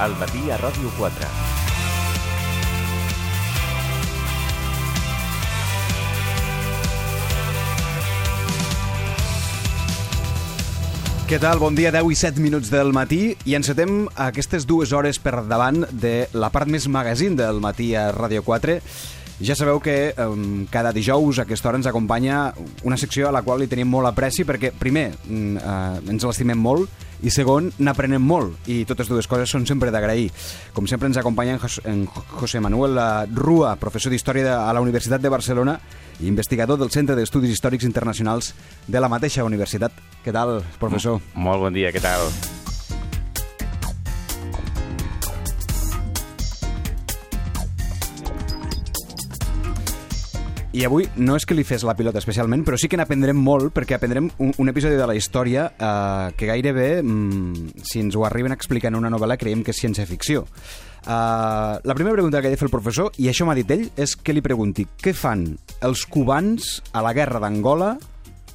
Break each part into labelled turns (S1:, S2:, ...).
S1: al matí a Ràdio 4.
S2: Què tal? Bon dia, 10 i 7 minuts del matí i encetem aquestes dues hores per davant de la part més magazine del matí a Ràdio 4. Ja sabeu que um, cada dijous a aquesta hora ens acompanya una secció a la qual li tenim molt apreci perquè, primer, uh, ens l'estimem molt i segon, n'aprenem molt i totes dues coses són sempre d'agrair. Com sempre ens acompanya en, Jos en José Manuel Rua, professor d'Història a la Universitat de Barcelona i investigador del Centre d'Estudis Històrics Internacionals de la mateixa universitat. Què tal, professor?
S3: Molt bon dia, què tal?
S2: I avui no és que li fes la pilota especialment, però sí que n'aprendrem molt, perquè aprendrem un, un episodi de la història eh, que gairebé, mm, si ens ho arriben a explicar en una novel·la, creiem que és ciència-ficció. Uh, la primera pregunta que ha de fer el professor, i això m'ha dit ell, és que li pregunti què fan els cubans a la guerra d'Angola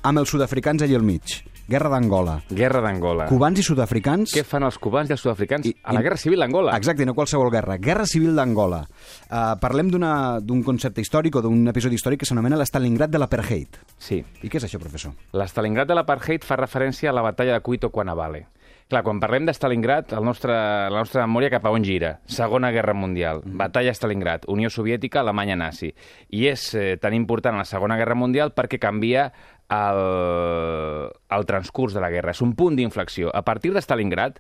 S2: amb els sud-africans allà al mig. Guerra d'Angola.
S3: Guerra d'Angola.
S2: Cubans i sud-africans...
S3: Què fan els cubans i els sud-africans
S2: I-
S3: a la
S2: i-
S3: Guerra Civil d'Angola?
S2: Exacte, no qualsevol guerra. Guerra Civil d'Angola. Uh, parlem d'un concepte històric o d'un episodi històric que s'anomena l'Stalingrad de l'apartheid.
S3: Sí.
S2: I què és això, professor?
S3: L'Stalingrad de l'apartheid fa referència a la batalla de Cuito Cuanavale. Clar, quan parlem de Stalingrad, el nostre, la nostra memòria cap a on gira? Segona Guerra Mundial, mm. batalla a Stalingrad, Unió Soviètica, Alemanya nazi. I és eh, tan important la Segona Guerra Mundial perquè canvia el, el transcurs de la guerra. És un punt d'inflexió. A partir de Stalingrad,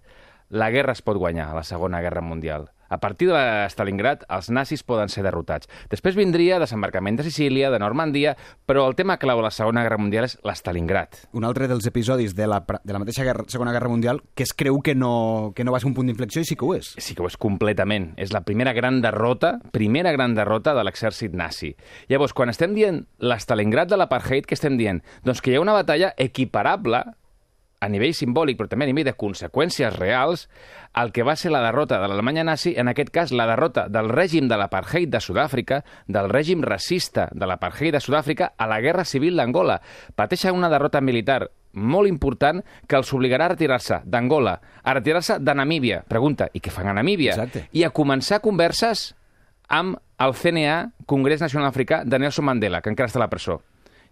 S3: la guerra es pot guanyar, la Segona Guerra Mundial. A partir de Stalingrad, els nazis poden ser derrotats. Després vindria desembarcament de Sicília, de Normandia, però el tema clau de la Segona Guerra Mundial és l'Stalingrad.
S2: Un altre dels episodis de la, de la mateixa guerra, Segona Guerra Mundial que es creu que no, que no va ser un punt d'inflexió i sí que ho és.
S3: Sí que ho és completament. És la primera gran derrota, primera gran derrota de l'exèrcit nazi. Llavors, quan estem dient l'Stalingrad de l'apartheid, què estem dient? Doncs que hi ha una batalla equiparable a nivell simbòlic, però també a nivell de conseqüències reals, el que va ser la derrota de l'Alemanya nazi, en aquest cas la derrota del règim de l'apartheid de Sud-àfrica, del règim racista de l'apartheid de Sud-àfrica a la Guerra Civil d'Angola. Pateixen una derrota militar molt important que els obligarà a retirar-se d'Angola, a retirar-se de Namíbia. Pregunta, i què fan a Namíbia?
S2: Exacte.
S3: I a començar converses amb el CNA, Congrés Nacional Africà, de Nelson Mandela, que encara està a la presó.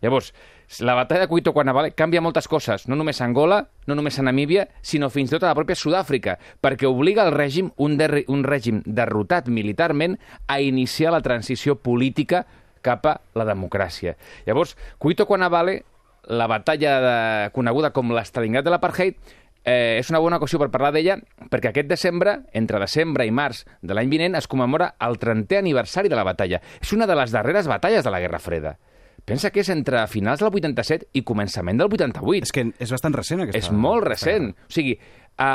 S3: Llavors, la batalla de Cuito Cuanavale canvia moltes coses, no només a Angola, no només a Namíbia, sinó fins i tot a la pròpia Sud-àfrica, perquè obliga el règim, un, derri, un règim derrotat militarment, a iniciar la transició política cap a la democràcia. Llavors, Cuito Cuanavale, la batalla de, coneguda com l'Estalingrad de l'apartheid, eh, és una bona ocasió per parlar d'ella perquè aquest desembre, entre desembre i març de l'any vinent, es commemora el 30è aniversari de la batalla. És una de les darreres batalles de la Guerra Freda. Pensa que és entre finals del 87 i començament del 88.
S2: És que és bastant recent, aquesta.
S3: És molt recent. O sigui, eh,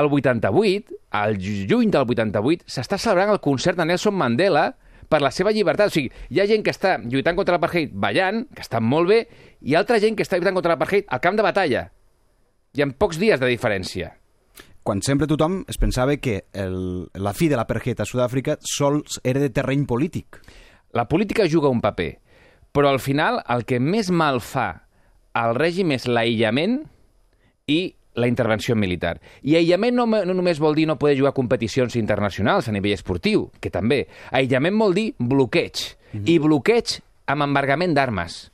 S3: al 88, al juny del 88, s'està celebrant el concert de Nelson Mandela per la seva llibertat. O sigui, hi ha gent que està lluitant contra l'apartheid ballant, que està molt bé, i altra gent que està lluitant contra l'apartheid al camp de batalla. Hi ha pocs dies de diferència.
S2: Quan sempre tothom es pensava que el, la fi de l'apartheid a Sud-àfrica sols era de terreny polític.
S3: La política juga un paper, però al final el que més mal fa al règim és l'aïllament i la intervenció militar. I aïllament no, no només vol dir no poder jugar competicions internacionals a nivell esportiu, que també. Aïllament vol dir bloqueig. Mm -hmm. I bloqueig amb embargament d'armes.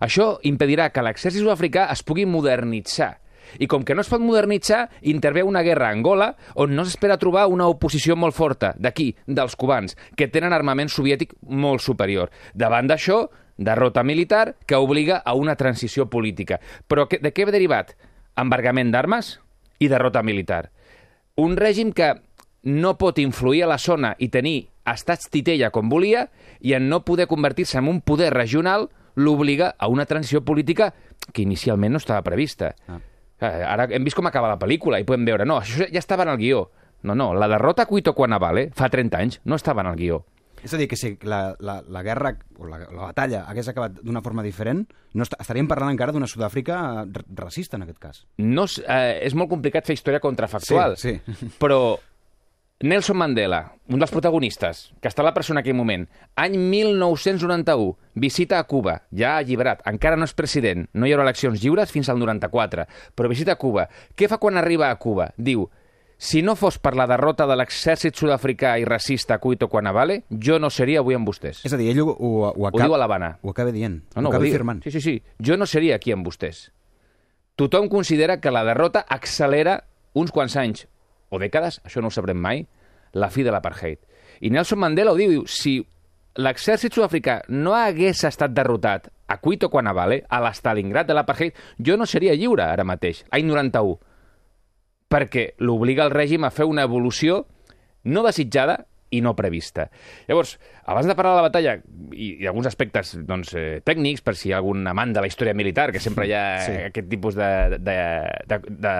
S3: Això impedirà que l'exèrcit sud-africà es pugui modernitzar. I com que no es pot modernitzar, intervé una guerra a Angola on no s'espera trobar una oposició molt forta, d'aquí, dels cubans, que tenen armament soviètic molt superior. Davant d'això, derrota militar que obliga a una transició política. Però que, de què ve derivat? Embargament d'armes i derrota militar. Un règim que no pot influir a la zona i tenir estats titella com volia i en no poder convertir-se en un poder regional l'obliga a una transició política que inicialment no estava prevista.
S2: Ah.
S3: Eh, Ara hem vist com acaba la pel·lícula i podem veure, no, això ja estava en el guió. No, no, la derrota a Cuito Cuanavale fa 30 anys no estava en el guió.
S2: És a dir, que si la, la, la guerra o la, la batalla hagués acabat d'una forma diferent, no est estaríem parlant encara d'una Sud-àfrica r- racista, en aquest cas.
S3: No, eh, és molt complicat fer història contrafactual,
S2: Sí, sí.
S3: però Nelson Mandela, un dels protagonistes, que està a la presó en aquell moment, any 1991, visita a Cuba, ja alliberat, encara no és president, no hi haurà eleccions lliures fins al 94, però visita Cuba. Què fa quan arriba a Cuba? Diu, Si no fos per la derrota de l'exèrcit sud-africà i racista Cuito Quanavale, jo no seria avui amb vostès.
S2: És a dir, ell ho, ho, ho,
S3: Ho
S2: acaba,
S3: diu a l'Havana.
S2: ho acaba dient,
S3: No, no,
S2: ho acaba
S3: ho diu.
S2: afirmant.
S3: Sí, sí, sí. Jo no seria aquí amb vostès. Tothom considera que la derrota accelera uns quants anys o dècades, això no ho sabrem mai, la fi de l'apartheid. I Nelson Mandela ho diu, diu si l'exèrcit sud-africà no hagués estat derrotat a Cuito Quanavale, a l'Stalingrad de l'apartheid, jo no seria lliure ara mateix, any 91, perquè l'obliga el règim a fer una evolució no desitjada i no prevista. Llavors, abans de parlar de la batalla i, i alguns aspectes doncs, eh, tècnics, per si hi ha algun amant de la història militar, que sempre hi ha
S2: Sí.
S3: sí. aquest tipus de, de, de, de, de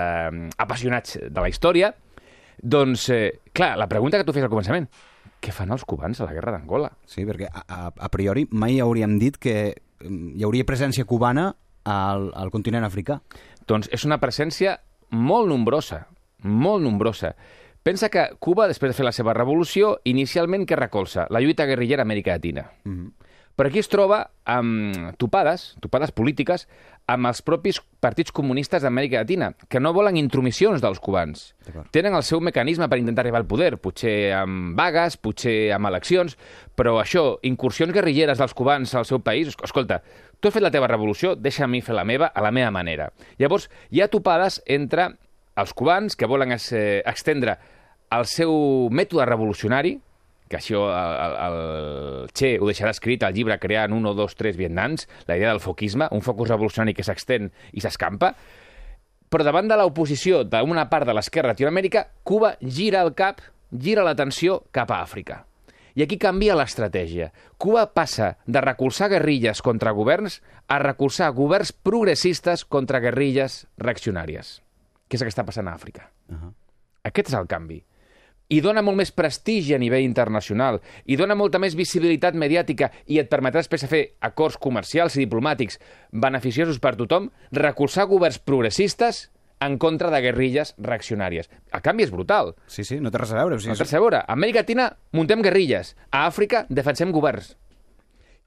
S3: apassionats de la història, doncs, eh, clar, la pregunta que tu fes al començament, què fan els cubans a la guerra d'Angola?
S2: Sí, perquè a, a, a priori mai hauríem dit que mm, hi hauria presència cubana al, al continent africà.
S3: Doncs és una presència molt nombrosa, molt nombrosa. Pensa que Cuba, després de fer la seva revolució, inicialment què recolza? La lluita guerrillera a Amèrica Llatina. Mm -hmm. Però aquí es troba amb topades, topades polítiques, amb els propis partits comunistes d'Amèrica Llatina, que no volen intromissions dels cubans. Tenen el seu mecanisme per intentar arribar al poder, potser amb vagues, potser amb eleccions, però això, incursions guerrilleres dels cubans al seu país, esc- escolta, tu has fet la teva revolució, deixa a mi fer la meva a la meva manera. Llavors, hi ha topades entre els cubans que volen es, eh, extendre el seu mètode revolucionari, que això el, el, el Che ho deixarà escrit al llibre Creant un o dos, tres Vietnams, la idea del foquisme, un focus revolucionari que s'extén i s'escampa, però davant de l'oposició d'una part de l'esquerra Latinoamèrica, Cuba gira el cap, gira l'atenció cap a Àfrica. I aquí canvia l'estratègia. Cuba passa de recolzar guerrilles contra governs a recolzar governs progressistes contra guerrilles reaccionàries, que és el que està passant a Àfrica.
S2: Uh -huh.
S3: Aquest és el canvi. I dona molt més prestigi a nivell internacional, i dona molta més visibilitat mediàtica i et permetrà després fer acords comercials i diplomàtics beneficiosos per tothom, recolzar governs progressistes en contra de guerrilles reaccionàries. El canvi és brutal.
S2: Sí, sí, no té res a veure. O sigui,
S3: No té a veure. A Amèrica Llatina muntem guerrilles. A Àfrica defensem governs.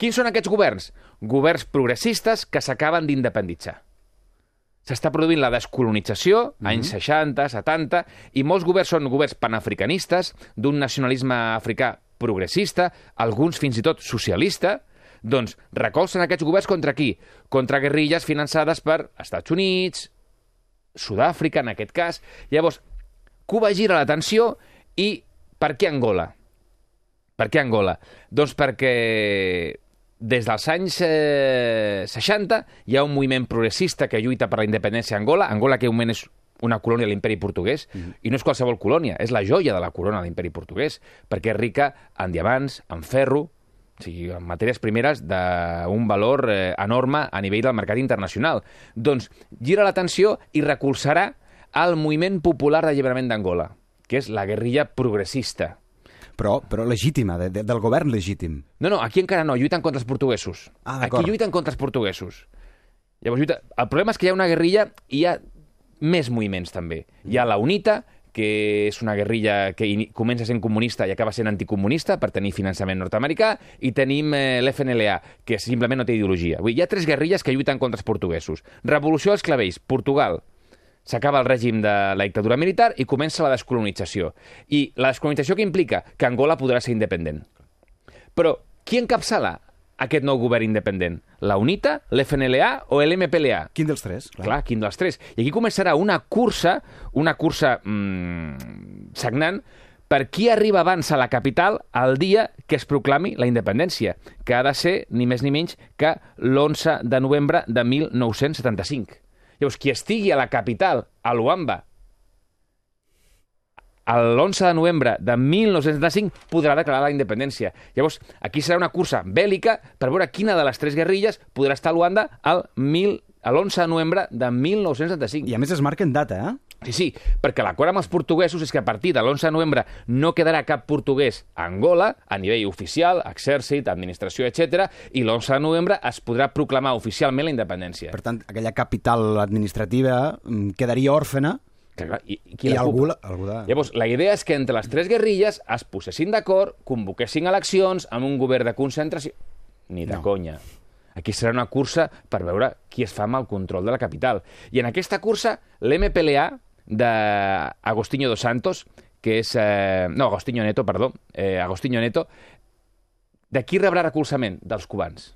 S3: Quins són aquests governs? Governs progressistes que s'acaben d'independitzar. S'està produint la descolonització, mm -hmm. anys 60, 70, i molts governs són governs panafricanistes, d'un nacionalisme africà progressista, alguns fins i tot socialista, doncs recolzen aquests governs contra qui? Contra guerrilles finançades per Estats Units, Sud-àfrica, en aquest cas. Llavors, Cuba gira l'atenció i per què Angola? Per què Angola? Doncs perquè des dels anys eh, 60 hi ha un moviment progressista que lluita per la independència a Angola. Angola, que moment és una colònia de l'imperi portuguès, mm -hmm. i no és qualsevol colònia, és la joia de la corona de l'imperi portuguès, perquè és rica en diamants, en ferro, o sigui, en matèries primeres d'un valor eh, enorme a nivell del mercat internacional. Doncs gira l'atenció i recolzarà el moviment popular d'alliberament d'Angola, que és la guerrilla progressista.
S2: Però, però legítima, de, de, del govern legítim.
S3: No, no, aquí encara no, lluiten contra els portuguesos.
S2: Ah,
S3: aquí lluiten contra els portuguesos. Llavors, lluita... El problema és que hi ha una guerrilla i hi ha més moviments també. Hi ha la UNITA, que és una guerrilla que comença sent comunista i acaba sent anticomunista per tenir finançament nord-americà, i tenim eh, l'FNLA, que simplement no té ideologia. Vull dir, hi ha tres guerrilles que lluiten contra els portuguesos. Revolució dels clavells, Portugal, s'acaba el règim de la dictadura militar i comença la descolonització. I la descolonització que implica que Angola podrà ser independent. Però qui encapçala aquest nou govern independent? La UNITA, l'FNLA o l'MPLA?
S2: Quin dels tres? Clar.
S3: Clar, quin dels tres. I aquí començarà una cursa, una cursa mmm, sagnant, per qui arriba abans a la capital el dia que es proclami la independència, que ha de ser ni més ni menys que l'11 de novembre de 1975. Llavors, qui estigui a la capital, a Luamba, l'11 de novembre de 1975 podrà declarar la independència. Llavors, aquí serà una cursa bèl·lica per veure quina de les tres guerrilles podrà estar a Luanda al mil- a l'11 de novembre de 1975.
S2: I a més es marquen data, eh?
S3: Sí, sí, perquè l'acord amb els portuguesos és que a partir de l'11 de novembre no quedarà cap portuguès a Angola, a nivell oficial, exèrcit, administració, etc. i l'11 de novembre es podrà proclamar oficialment la independència.
S2: Per tant, aquella capital administrativa mm, quedaria òrfena
S3: Que, clar, I, i qui
S2: i
S3: la
S2: algú, la- algú de...
S3: Llavors, la idea és que entre les tres guerrilles es posessin d'acord, convoquessin eleccions amb un govern de concentració... Ni de
S2: No.
S3: conya. Aquí serà una cursa per veure qui es fa amb el control de la capital. I en aquesta cursa, l'MPLA d'Agostinho dos Santos, que és... Eh, no, Agostinho Neto, perdó. Eh, Agostinho Neto. De qui rebrà recolzament? Dels cubans.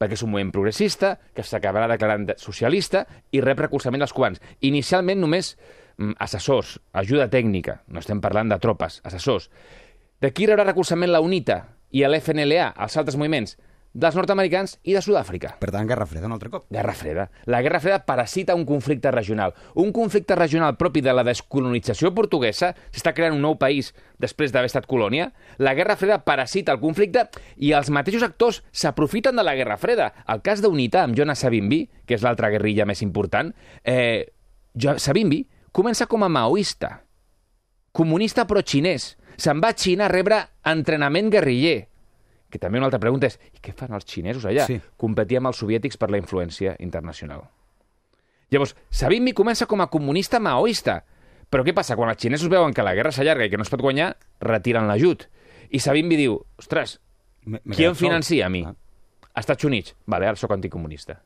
S3: Perquè és un moviment progressista, que s'acabarà declarant de- socialista i rep recolzament dels cubans. Inicialment només mm, assessors, ajuda tècnica, no estem parlant de tropes, assessors. De qui rebrà recolzament la UNITA i l'FNLA, els altres moviments? Dels nord-americans i de Sud-àfrica.
S2: Per tant, Guerra Freda un altre cop.
S3: Guerra Freda. La Guerra Freda parasita un conflicte regional. Un conflicte regional propi de la descolonització portuguesa, s'està creant un nou país després d'haver estat colònia. La Guerra Freda parasita el conflicte i els mateixos actors s'aprofiten de la Guerra Freda. El cas d'UNITA, amb Jonas Savimbi, que és l'altra guerrilla més important, eh, Savimbi comença com a maoista, comunista però xinès. Se'n va a Xina a rebre entrenament guerriller. Que també una altra pregunta és, i què fan els xinesos allà?
S2: Sí.
S3: Competir amb els soviètics per la influència internacional. Llavors, Savimbi comença com a comunista maoista. Però què passa? Quan els xinesos veuen que la guerra s'allarga i que no es pot guanyar, retiren l'ajut. I Savimbi diu, ostres, qui em financia a mi?
S2: Ah.
S3: Estats Units. Vale, ara sóc anticomunista.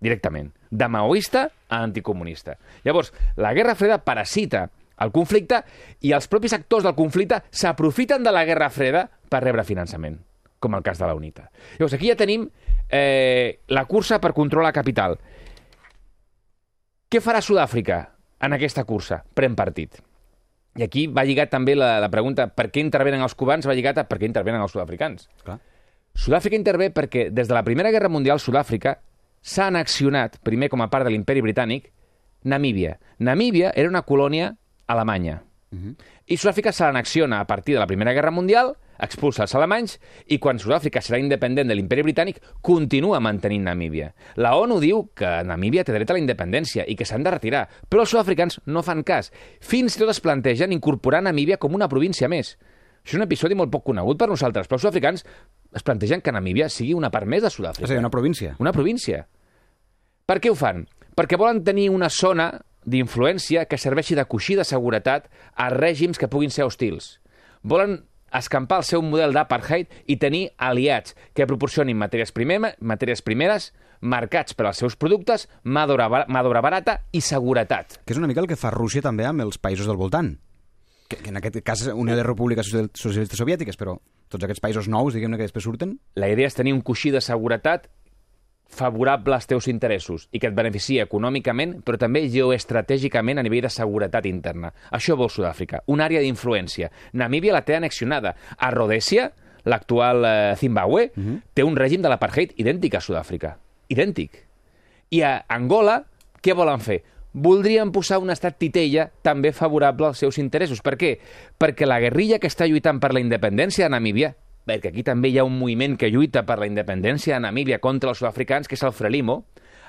S3: Directament. De maoista a anticomunista. Llavors, la Guerra Freda parasita el conflicte i els propis actors del conflicte s'aprofiten de la Guerra Freda per rebre finançament, com el cas de la UNITA. Llavors, aquí ja tenim eh, la cursa per controlar la capital. Què farà Sud-àfrica en aquesta cursa? Pren partit. I aquí va lligat també la, la pregunta per què intervenen els cubans, va lligat a per què intervenen els sud-africans. Sud-àfrica intervé perquè des de la Primera Guerra Mundial Sud-àfrica s'ha annexionat, primer com a part de l'imperi britànic, Namíbia. Namíbia era una colònia alemanya. I Sud-àfrica se l'annexiona a partir de la Primera Guerra Mundial, expulsa els alemanys, i quan Sud-àfrica serà independent de l'imperi britànic, continua mantenint Namíbia. La ONU diu que Namíbia té dret a la independència i que s'han de retirar, però els sud-africans no fan cas. Fins i tot es plantegen incorporar Namíbia com una província més. Això és un episodi molt poc conegut per nosaltres, però els sud-africans es plantegen que Namíbia sigui una part més de
S2: És
S3: Sud-àfrica.
S2: a dir, una província.
S3: Una província. Per què ho fan? Perquè volen tenir una zona d'influència que serveixi de coixí de seguretat a règims que puguin ser hostils. Volen escampar el seu model d'apartheid i tenir aliats que proporcionin matèries, primer, matèries primeres, marcats per als seus productes, mà d'obra barata i seguretat.
S2: Que és una mica el que fa Rússia també amb els països del voltant. Que, que en aquest cas Unió de Repúbliques Social- Socialistes Soviètiques, però tots aquests països nous, diguem-ne, que després surten...
S3: La idea és tenir un coixí de seguretat favorable als teus interessos i que et beneficia econòmicament, però també geoestratègicament a nivell de seguretat interna. Això vol Sud-àfrica, una àrea d'influència. Namíbia la té annexionada. A Rhodèsia, l'actual eh, Zimbabue, té un règim de l'apartheid idèntic a Sud-àfrica. Idèntic. I a Angola, què volen fer? Voldrien posar un estat titella també favorable als seus interessos. Per què? Perquè la guerrilla que està lluitant per la independència de Namíbia, perquè aquí també hi ha un moviment que lluita per la independència de Namíbia contra els sud-africans, que és el Frelimo,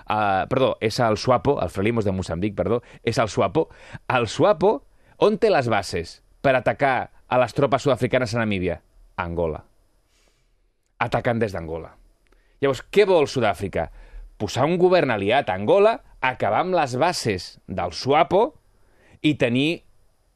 S3: uh, perdó, és el Suapo, el Frelimo és de Moçambic, perdó, és el Suapo. El Suapo, on té les bases per atacar a les tropes sud-africanes a Namíbia? A Angola. Atacant des d'Angola. Llavors, què vol Sud-àfrica? Posar un govern aliat a Angola, acabar amb les bases del Suapo i tenir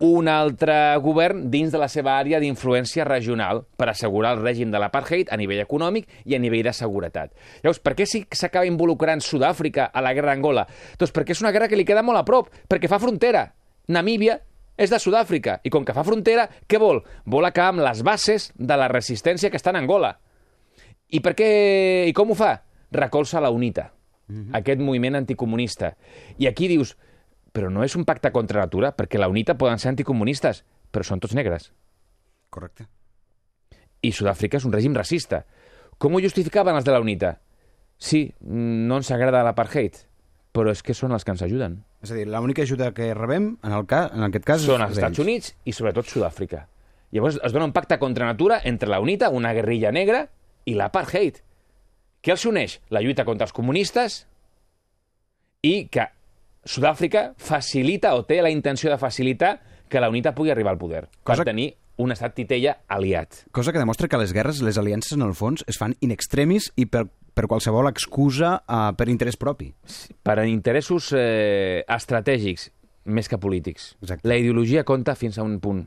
S3: un altre govern dins de la seva àrea d'influència regional per assegurar el règim de l'apartheid a nivell econòmic i a nivell de seguretat. Llavors, per què sí que s'acaba involucrant Sud-àfrica a la guerra d'Angola? Doncs perquè és una guerra que li queda molt a prop, perquè fa frontera. Namíbia és de Sud-àfrica i com que fa frontera, què vol? Vol acabar amb les bases de la resistència que està en Angola. I per què... I com ho fa? Recolza la UNITA, aquest moviment anticomunista. I aquí dius, però no és un pacte contra la natura, perquè la UNITA poden ser anticomunistes, però són tots negres.
S2: Correcte.
S3: I Sud-àfrica és un règim racista. Com ho justificaven els de la UNITA? Sí, no ens agrada l'apartheid, però és que són els que ens ajuden.
S2: És a dir, l'única ajuda que rebem, en, el ca, en aquest cas...
S3: Són els Estats. Units i sobretot Sud-àfrica. Llavors es dona un pacte contra natura entre la UNITA, una guerrilla negra, i l'apartheid. Què els uneix? La lluita contra els comunistes i que Sud-àfrica facilita o té la intenció de facilitar que la UNITA pugui arribar al poder
S2: Cosa-
S3: per tenir un estat titella aliat.
S2: Cosa que demostra que les guerres, les aliances, en el fons, es fan in extremis i per, per qualsevol excusa uh, per interès propi.
S3: Per interessos eh, estratègics més que polítics.
S2: Exacte.
S3: La ideologia compta fins a un punt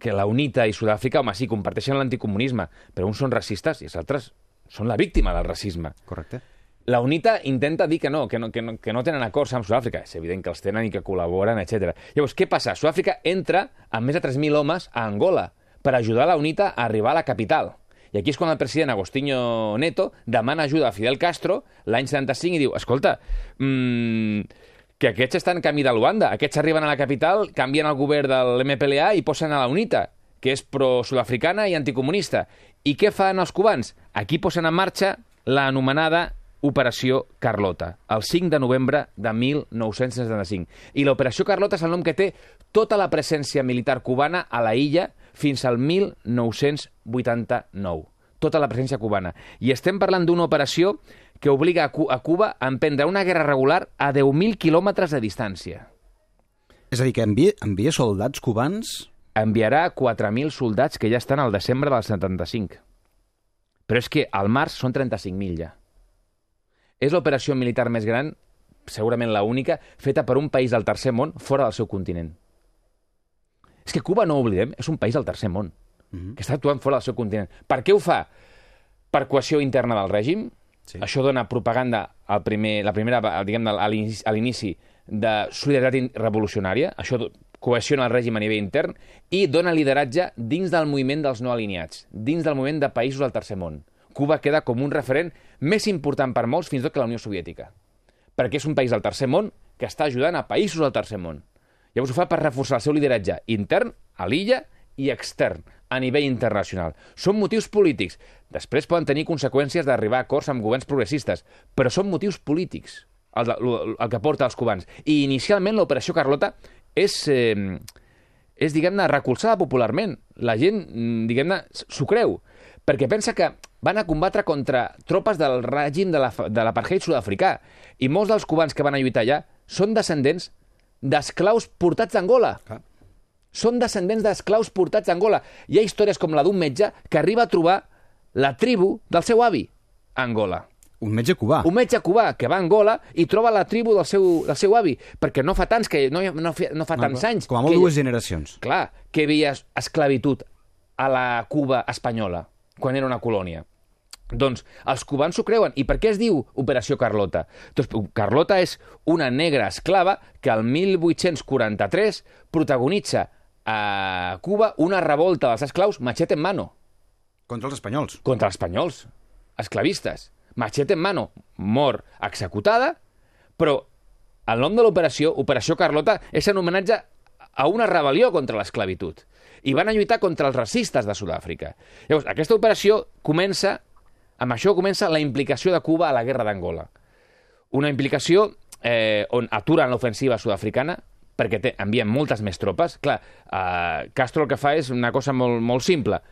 S3: que la UNITA i Sud-àfrica, home, sí, comparteixen l'anticomunisme, però uns són racistes i els altres són la víctima del racisme.
S2: Correcte.
S3: La UNITA intenta dir que no, que no, que no, que no tenen acords amb Sud-àfrica. És evident que els tenen i que col·laboren, etc. Llavors, què passa? Sud-àfrica entra amb més de 3.000 homes a Angola per ajudar la UNITA a arribar a la capital. I aquí és quan el president Agostinho Neto demana ajuda a Fidel Castro l'any 75 i diu, escolta, mmm, que aquests estan en camí de Luanda, aquests arriben a la capital, canvien el govern de l'MPLA i posen a la UNITA, que és pro-sudafricana i anticomunista. I què fan els cubans? Aquí posen en marxa l'anomenada Operació Carlota, el 5 de novembre de 1975. I l'Operació Carlota és el nom que té tota la presència militar cubana a la illa fins al 1989. Tota la presència cubana. I estem parlant d'una operació que obliga a, Cu a Cuba a emprendre una guerra regular a 10.000 quilòmetres de distància.
S2: És a dir, que envia, envia soldats cubans...
S3: Enviarà 4.000 soldats que ja estan al desembre del 75. Però és que al març són 35.000 ja. És l'operació militar més gran, segurament la única, feta per un país del tercer món fora del seu continent. És que Cuba, no ho oblidem, és un país del tercer món, mm -hmm. que està actuant fora del seu continent. Per què ho fa? Per cohesió interna del règim. Sí. Això dona propaganda al primer, la primera, diguem a l'inici de solidaritat revolucionària. Això cohesiona el règim a nivell intern i dona lideratge dins del moviment dels no alineats, dins del moviment de països del tercer món. Cuba queda com un referent més important per molts fins i tot que la Unió Soviètica. Perquè és un país del tercer món que està ajudant a països del tercer món. Llavors ho fa per reforçar el seu lideratge intern a l'illa i extern, a nivell internacional. Són motius polítics. Després poden tenir conseqüències d'arribar a acords amb governs progressistes, però són motius polítics el, el, el que porta els cubans. I inicialment l'operació Carlota és, eh, és diguem-ne, recolzada popularment. La gent, mm, diguem-ne, s'ho creu, perquè pensa que van a combatre contra tropes del règim de l'apartheid la, sud-africà. I molts dels cubans que van a lluitar allà són descendents d'esclaus portats d'Angola. Ah. Són descendents d'esclaus portats d'Angola. Hi ha històries com la d'un metge que arriba a trobar la tribu del seu avi a Angola.
S2: Un metge cubà.
S3: Un metge cubà que va a Angola i troba la tribu del seu, del seu avi, perquè no fa tants, que no, no, no fa tants anys...
S2: Com a molt
S3: que,
S2: dues generacions.
S3: Clar, que hi havia esclavitud a la Cuba espanyola, quan era una colònia. Doncs els cubans s'ho creuen. I per què es diu Operació Carlota? Doncs Carlota és una negra esclava que el 1843 protagonitza a Cuba una revolta dels esclaus machete en mano.
S2: Contra els espanyols.
S3: Contra els espanyols, esclavistes. Machete en mano, mor executada, però el nom de l'operació, Operació Carlota, és en homenatge a una rebel·lió contra l'esclavitud. I van a lluitar contra els racistes de Sud-àfrica. Llavors, aquesta operació comença amb això comença la implicació de Cuba a la guerra d'Angola. Una implicació eh, on aturen l'ofensiva sud-africana, perquè té, envien moltes més tropes. Clar, eh, Castro el que fa és una cosa molt, molt simple,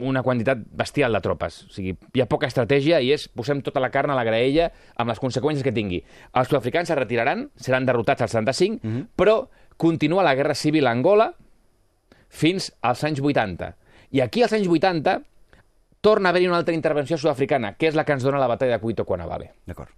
S3: una quantitat bestial de tropes. O sigui, hi ha poca estratègia i és posem tota la carn a la graella amb les conseqüències que tingui. Els sud-africans es retiraran, seran derrotats al 75, mm -hmm. però continua la guerra civil a Angola fins als anys 80. I aquí, als anys 80, torna a haver-hi una altra intervenció sud-africana, que és la que ens dona la batalla de Cuito Cuanavale.
S2: D'acord.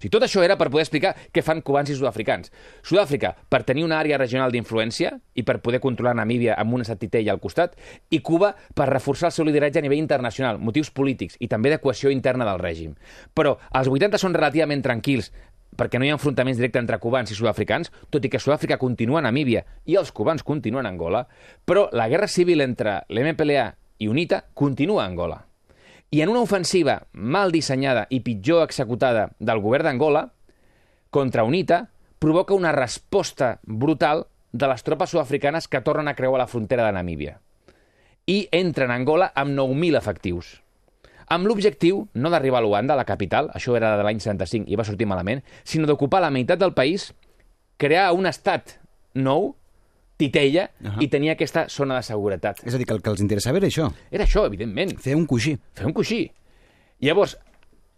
S3: O sigui, tot això era per poder explicar què fan cubans i sud-africans. Sud-àfrica, per tenir una àrea regional d'influència i per poder controlar Namíbia amb una satitella al costat, i Cuba per reforçar el seu lideratge a nivell internacional, motius polítics i també de cohesió interna del règim. Però els 80 són relativament tranquils, perquè no hi ha enfrontaments directes entre cubans i sud-africans, tot i que Sud-àfrica continua a Namíbia i els cubans continuen a Angola, però la guerra civil entre l'MPLA i UNITA continua a Angola. I en una ofensiva mal dissenyada i pitjor executada del govern d'Angola, contra UNITA, provoca una resposta brutal de les tropes sud-africanes que tornen a creuar la frontera de Namíbia. I entren a Angola amb 9.000 efectius. Amb l'objectiu no d'arribar a Luanda, la capital, això era de l'any 75 i va sortir malament, sinó d'ocupar la meitat del país, crear un estat nou titella uh -huh. i tenia aquesta zona de seguretat.
S2: És a dir, que el que els interessava era això.
S3: Era això, evidentment.
S2: Fer un coixí.
S3: Fer un coixí. Llavors,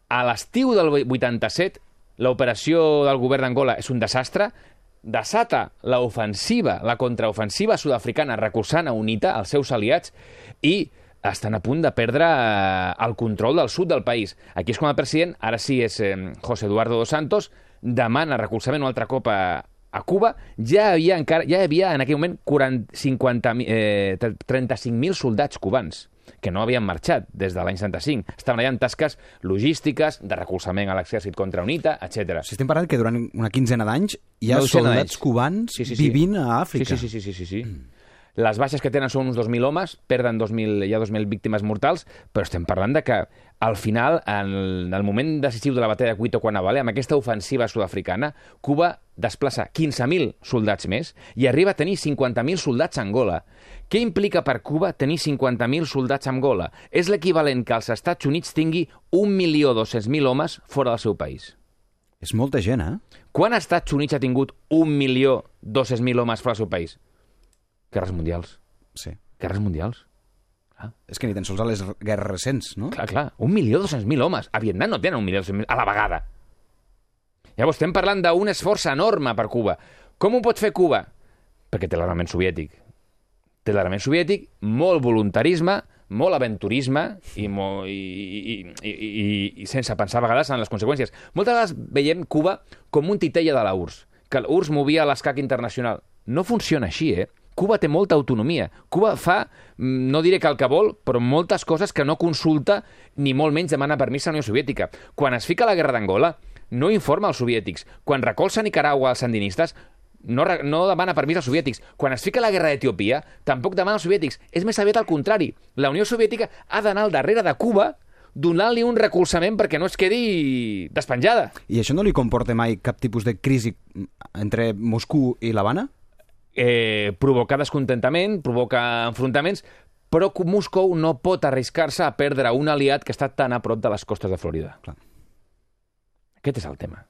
S3: a l'estiu del 87, l'operació del govern d'Angola és un desastre, desata l'ofensiva, la contraofensiva sud-africana recolzant a UNITA, els seus aliats, i estan a punt de perdre eh, el control del sud del país. Aquí és quan el president, ara sí és eh, José Eduardo dos Santos, demana recolzament un altre cop a, a Cuba ja havia, encara, ja hi havia en aquell moment 40, 50, eh, 35.000 soldats cubans. que no havien marxat des de l'any 75. Estaven allà en tasques logístiques, de recolzament a l'exèrcit contra UNITA, etc.
S2: Si estem parlant que durant una quinzena d'anys hi ha soldats cubans
S3: Sí, sí, sí.
S2: vivint a Àfrica.
S3: Sí, sí, sí, sí, sí, sí. sí. Les baixes que tenen són uns 2.000 homes, perden 2.000, hi ha 2.000 víctimes mortals, però estem parlant de que al final, en el moment decisiu de la batalla de Cuito Cuanavale, amb aquesta ofensiva sud-africana, Cuba desplaça 15.000 soldats més i arriba a tenir 50.000 soldats a Angola. Què implica per Cuba tenir 50.000 soldats a Angola? És l'equivalent que els Estats Units tingui 1.200.000 homes fora del seu país.
S2: És molta gent, eh?
S3: Quan Estats Units ha tingut 1.200.000 homes fora del seu país? Guerres mundials.
S2: Sí.
S3: Guerres mundials.
S2: És que ni tan sols a les guerres recents, no?
S3: Clar, clar, 1.200.000 homes. A Vietnam no tenen 1.200.000 a la vegada. Llavors estem parlant d'un esforç enorme per Cuba. Com ho pot fer Cuba? Perquè té l'armament soviètic. Té l'armament soviètic, molt voluntarisme, molt aventurisme i, molt, i, i, i, i, i sense pensar a vegades en les conseqüències. Moltes vegades veiem Cuba com un titella de la URSS, que l'URSS movia l'escac internacional. No funciona així, eh? Cuba té molta autonomia. Cuba fa, mm, no diré que el que vol, però moltes coses que no consulta ni molt menys demana permís a la Unió Soviètica. Quan es fica la guerra d'Angola, no informa als soviètics. Quan recolza Nicaragua als sandinistes, no, no demana permís als soviètics. Quan es fica la guerra d'Etiòpia, tampoc demana als soviètics. És més aviat al contrari. La Unió Soviètica ha d'anar al darrere de Cuba donant-li un recolzament perquè no es quedi despenjada.
S2: I això no li comporta mai cap tipus de crisi entre Moscou i l'Havana?
S3: Eh, provoca descontentament, provoca enfrontaments, però Moscou no pot arriscar-se a perdre un aliat que està tan a prop de les costes de Florida.
S2: Clar.
S3: Aquest és el tema.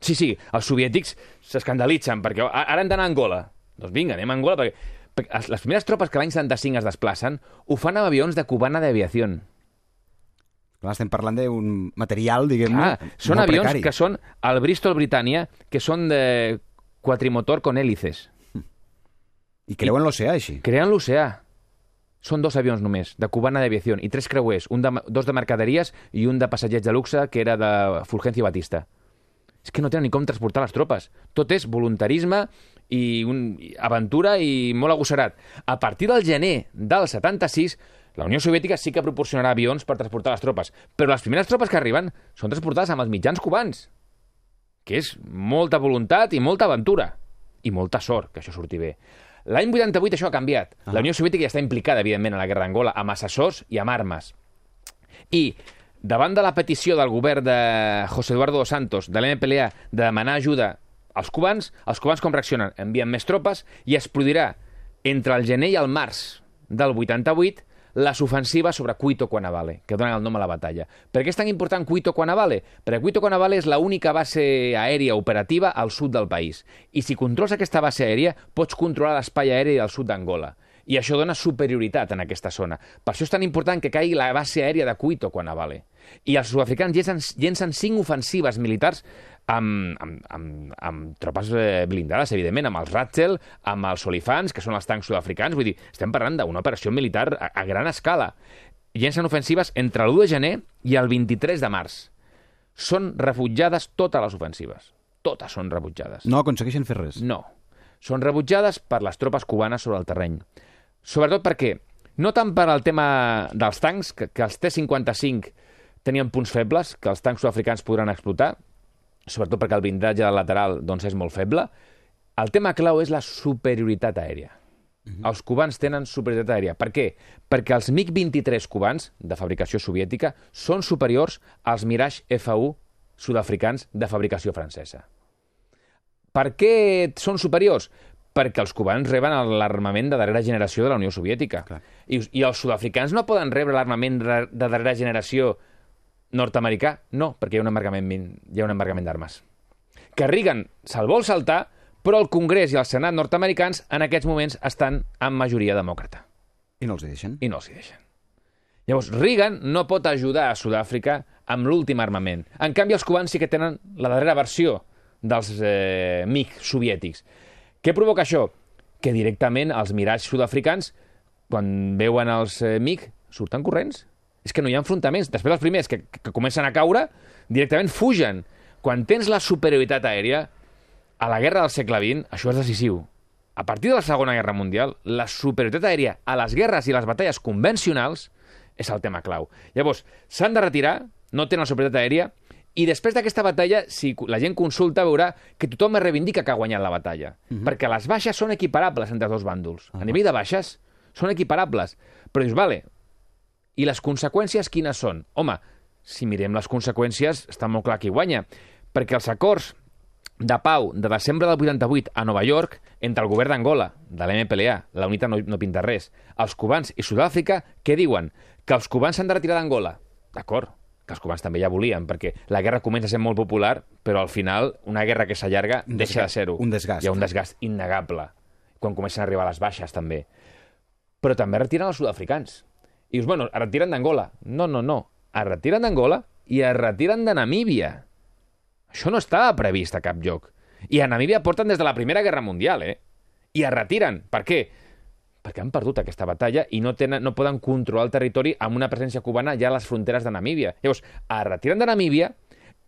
S3: Sí, sí, els soviètics s'escandalitzen perquè "Ah, ara hem d'anar a Angola. Doncs vinga, anem a Angola perquè, perquè es- les primeres tropes que l'any 75 es desplacen ho fan amb avions de cubana d'aviació.
S2: Clar, estem parlant d'un material, diguem-ne,
S3: Ah, són avions
S2: precari.
S3: que són el Bristol Britannia, que són de quatrimotor con hélices.
S2: I creuen l'oceà, així.
S3: Creen l'oceà. Són dos avions només, de Cubana d'Aviació, i tres creuers, un de, dos de mercaderies i un de passatgers de luxe, que era de Fulgencio Batista. És que no tenen ni com transportar les tropes. Tot és voluntarisme i un, i aventura i molt agosserat. A partir del gener del 76, la Unió Soviètica sí que proporcionarà avions per transportar les tropes, però les primeres tropes que arriben són transportades amb els mitjans cubans, que és molta voluntat i molta aventura. I molta sort que això surti bé. L'any 88 això ha canviat.
S2: Ah.
S3: La Unió Soviètica ja està implicada, evidentment, a la guerra d'Angola, amb assessors i amb armes. I davant de la petició del govern de José Eduardo dos Santos, de l'MPLA, de demanar ajuda als cubans, els cubans com reaccionen? Envien més tropes i es produirà entre el gener i el març del 88 les ofensives sobre Cuito Cuanavale, que donen el nom a la batalla. Per què és tan important Cuito Cuanavale? Perquè Cuito Cuanavale és l'única base aèria operativa al sud del país. I si controles aquesta base aèria, pots controlar l'espai aeri del sud d'Angola. I això dona superioritat en aquesta zona. Per això és tan important que caigui la base aèria de Cuito Cuanavale. I els sud-africans llencen, llencen cinc ofensives militars amb, amb, amb, amb tropes eh, blindades, evidentment, amb els Ratzel, amb els Olifants, que són els tancs sud-africans. Vull dir, estem parlant d'una operació militar a, a gran escala. Llencen ofensives entre l'1 de gener i el 23 de març. Són rebutjades totes les ofensives. Totes són rebutjades.
S2: No aconsegueixen fer res.
S3: No. Són rebutjades per les tropes cubanes sobre el terreny. Sobretot perquè, no tant per al tema dels tancs, que, que els T-55 tenien punts febles, que els tancs sud-africans podran explotar, sobretot perquè el blindatge lateral doncs, és molt feble, el tema clau és la superioritat aèria. Els cubans tenen superioritat aèria. Per què? Perquè els MiG-23 cubans, de fabricació soviètica, són superiors als Mirage F1 sud-africans de fabricació francesa. Per què són superiors? Perquè els cubans reben l'armament de darrera generació de la Unió Soviètica.
S2: Clar.
S3: I, I els sud-africans no poden rebre l'armament de de darrera generació nord-americà? No, perquè hi ha un embargament, hi ha un embargament d'armes. Que Reagan se'l vol saltar, però el Congrés i el Senat nord-americans en aquests moments estan en majoria demòcrata
S2: I no els hi deixen.
S3: i no els hi deixen. Llavors, Reagan no pot ajudar a Sud-àfrica amb l'últim armament. En canvi, els cubans sí que tenen la darrera versió dels eh, MiG soviètics. Què provoca això? Que directament els mirats sud-africans, quan veuen els eh, MiG, surten corrents. És que no hi ha enfrontaments. Després els primers que, que comencen a caure, directament fugen. Quan tens la superioritat aèria, a la guerra del segle XX, això és decisiu. A partir de la Segona Guerra Mundial, la superioritat aèria a les guerres i les batalles convencionals és el tema clau. Llavors, s'han de retirar, no tenen la superioritat aèria, i després d'aquesta batalla, si la gent consulta, veurà que tothom es reivindica que ha guanyat la batalla. Uh -huh. Perquè les baixes són equiparables entre els dos bàndols. Uh -huh. A nivell de baixes, són equiparables. Però dius, vale, i les conseqüències quines són? Home, si mirem les conseqüències, està molt clar qui guanya. Perquè els acords de pau de desembre del 88 a Nova York entre el govern d'Angola, de l'MPLA, la UNITA no, no pinta res, els cubans i Sud-àfrica, què diuen? Que els cubans s'han de retirar d'Angola. D'acord, que els cubans també ja volien, perquè la guerra comença a ser molt popular, però al final una guerra que s'allarga deixa de ser-ho.
S2: Un desgast.
S3: Hi ha un desgast innegable, quan comencen a arribar les baixes també. Però també retiren els sud-africans. I dius, bueno, es retiren d'Angola. No, no, no. Es retiren d'Angola i es retiren de Namíbia. Això no estava previst a cap lloc. I a Namíbia porten des de la Primera Guerra Mundial, eh? I es retiren. Per què? Perquè han perdut aquesta batalla i no, tenen, no poden controlar el territori amb una presència cubana ja a les fronteres de Namíbia. Llavors, es retiren de Namíbia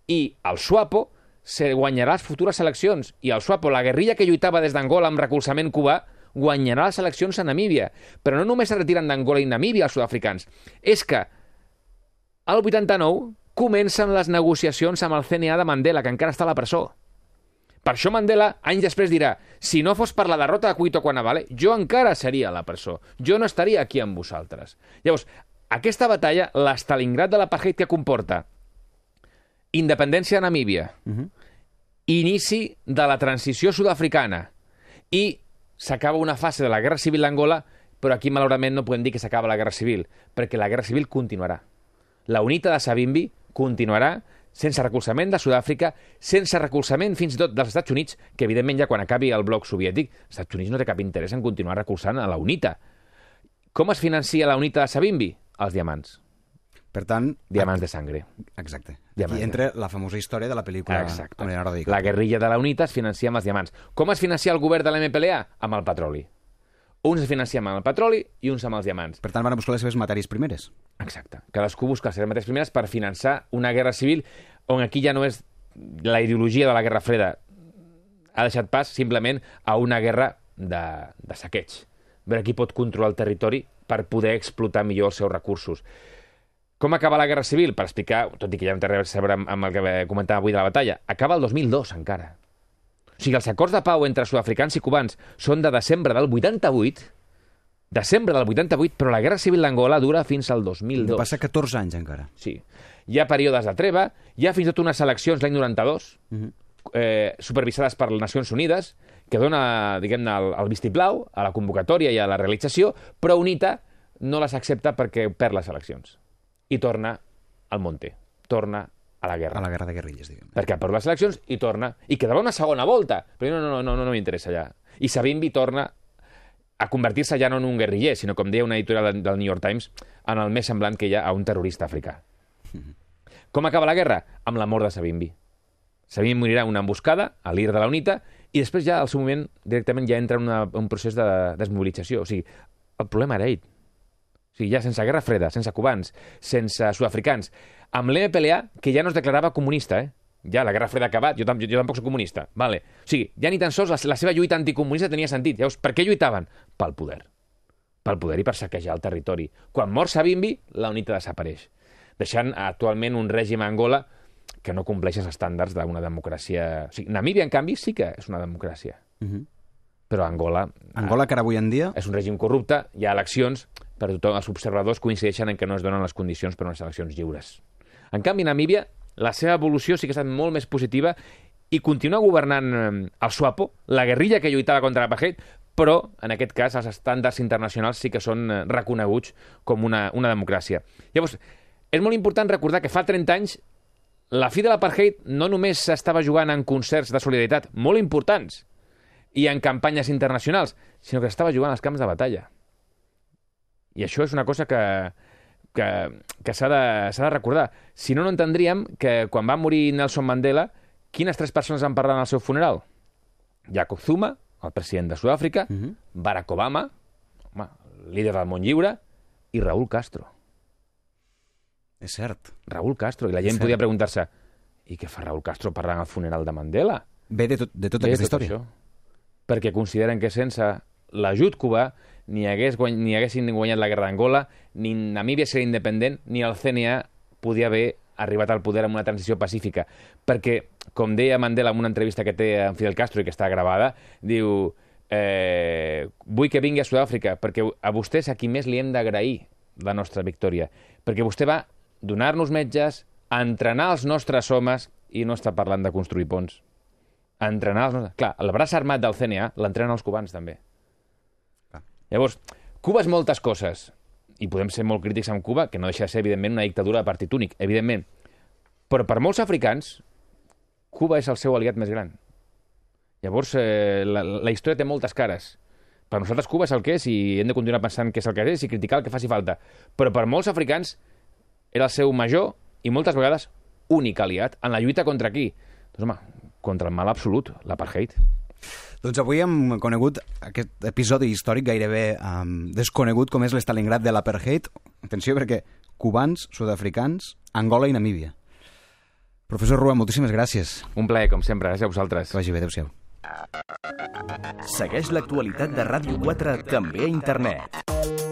S3: i el SWAPO se guanyarà les futures eleccions. I el SWAPO, la guerrilla que lluitava des d'Angola amb recolzament cubà, guanyarà les eleccions a Namíbia. Però no només es retiren d'Angola i Namíbia els sud-africans. És que al 89 comencen les negociacions amb el CNA de Mandela, que encara està a la presó. Per això Mandela, anys després, dirà si no fos per la derrota de Cuito Cuanavale, jo encara seria a la presó. Jo no estaria aquí amb vosaltres. Llavors, aquesta batalla, l'Estalingrad de l'apartheid que comporta independència de Namíbia, uh -huh. inici de la transició sud-africana i s'acaba una fase de la Guerra Civil d'Angola, però aquí malauradament no podem dir que s'acaba la Guerra Civil, perquè la Guerra Civil continuarà. La UNITA de Savimbi continuarà sense recolzament de Sud-àfrica, sense recolzament fins i tot dels Estats Units, que evidentment ja quan acabi el bloc soviètic, els Estats Units no té cap interès en continuar recolzant a la UNITA. Com es financia la UNITA de Savimbi? Els diamants.
S2: Per tant...
S3: Diamants de sangre.
S2: Exacte.
S3: Diamants.
S2: Aquí entra la famosa història de la pel·lícula
S3: Exacte.
S2: amb Leonardo DiCaprio.
S3: La guerrilla de la UNITA es financia amb els diamants. Com es financia el govern de la MPLA? Amb el petroli. Uns es financien amb el petroli i uns amb els diamants.
S2: Per tant, van a buscar les seves matèries primeres.
S3: Exacte. Cadascú busca les seves matèries primeres per finançar una guerra civil on aquí ja no és la ideologia de la Guerra Freda ha deixat pas simplement a una guerra de, de saqueig. Veure qui pot controlar el territori per poder explotar millor els seus recursos. Com acaba la Guerra Civil? Per explicar, tot i que ja no té res a veure amb, amb el que comentava avui de la batalla, acaba el 2002 encara. O sigui, els acords de pau entre sud-africans i cubans són de desembre del 88, desembre del 88, però la Guerra Civil d'Angola dura fins al 2002.
S2: Passa 14 anys encara.
S3: Sí. Hi ha períodes de treva, hi ha fins i tot unes eleccions l'any 92, uh -huh. eh, supervisades per les Nacions Unides, que dona, diguem-ne, el, el vistiplau a la convocatòria i a la realització, però UNITA no les accepta perquè perd les eleccions. I torna al monte, torna a la guerra.
S2: A la guerra de guerrilles, diguem.
S3: Perquè ha perdut les eleccions i torna. I quedava una segona volta, però no, no, no, no, no m'interessa ja. I Savimbi torna a convertir-se ja no en un guerriller, sinó, com deia una editorial del New York Times, en el més semblant que hi ha a un terrorista africà. Com acaba la guerra? Amb la mort de Savimbi. Savimbi morirà en una emboscada a l'IR de la UNITA i després ja, al seu moment, directament ja entra en una, un procés de desmobilització. O sigui, el problema era ell. O sigui, ja sense guerra freda, sense cubans, sense sud-africans, amb l'MPLA, que ja no es declarava comunista, eh? Ja, la guerra freda ha acabat, jo, tam jo, jo tampoc soc comunista. Vale. O sigui, ja ni tan sols la, la seva lluita anticomunista tenia sentit. Llavors, per què lluitaven? Pel poder. Pel poder i per saquejar el territori. Quan mor Savimbi, la UNITA desapareix deixant actualment un règim a Angola que no compleix els estàndards d'una democràcia... O sigui, Namíbia, en canvi, sí que és una democràcia.
S2: Uh -huh.
S3: Però Angola...
S2: Angola, que ara avui en dia...
S3: És un règim corrupte, hi ha eleccions, però tothom, els observadors coincideixen en que no es donen les condicions per a unes eleccions lliures. En canvi, Namíbia, la seva evolució sí que ha estat molt més positiva i continua governant eh, el SWAPO, la guerrilla que lluitava contra l'apartheid, però, en aquest cas, els estàndards internacionals sí que són eh, reconeguts com una, una democràcia. Llavors, és molt important recordar que fa 30 anys la fi de l'apartheid no només s'estava jugant en concerts de solidaritat molt importants i en campanyes internacionals, sinó que s'estava jugant als camps de batalla. I això és una cosa que, que, que s'ha de, de recordar. Si no, no entendríem que quan va morir Nelson Mandela, quines tres persones van parlar en el seu funeral? Jacob Zuma, el president de Sud-àfrica, uh -huh. Barack Obama, home, líder del món lliure, i Raúl Castro.
S2: És cert.
S3: Raúl Castro. I la gent podia preguntar-se i què fa Raúl Castro parlant al funeral de Mandela?
S2: Ve de, tot, de tota
S3: Ve
S2: aquesta
S3: tot
S2: història.
S3: Això. Perquè consideren que sense l'ajut cubà, ni, hagués guany, ni haguessin guanyat la guerra d'Angola, ni Namíbia seria independent, ni el CNA podia haver arribat al poder amb una transició pacífica. Perquè, com deia Mandela en una entrevista que té amb Fidel Castro i que està gravada, diu eh, vull que vingui a Sud-àfrica perquè a vostè és a qui més li hem d'agrair la nostra victòria. Perquè vostè va donar-nos metges, entrenar els nostres homes i no està parlant de construir ponts. Entrenar els nostres... Clar, el braç armat del CNA l'entrenen els cubans també. Llavors, Cuba és moltes coses i podem ser molt crítics amb Cuba, que no deixa de ser, evidentment, una dictadura de partit únic, evidentment. Però per molts africans, Cuba és el seu aliat més gran. Llavors, eh, la, la història té moltes cares. Per nosaltres Cuba és el que és i hem de continuar pensant que és el que és i criticar el que faci falta. Però per molts africans era el seu major i moltes vegades únic aliat en la lluita contra qui? Doncs, home, contra el mal absolut, l'apartheid.
S2: Doncs avui hem conegut aquest episodi històric gairebé um, desconegut com és l'Stalingrad de l'apartheid. Atenció perquè cubans, sud-africans, Angola i Namíbia. Professor Rua, moltíssimes gràcies.
S3: Un plaer, com sempre. Gràcies a vosaltres.
S2: Que vagi bé, adéu-siau.
S1: Segueix l'actualitat de Ràdio 4 també a internet.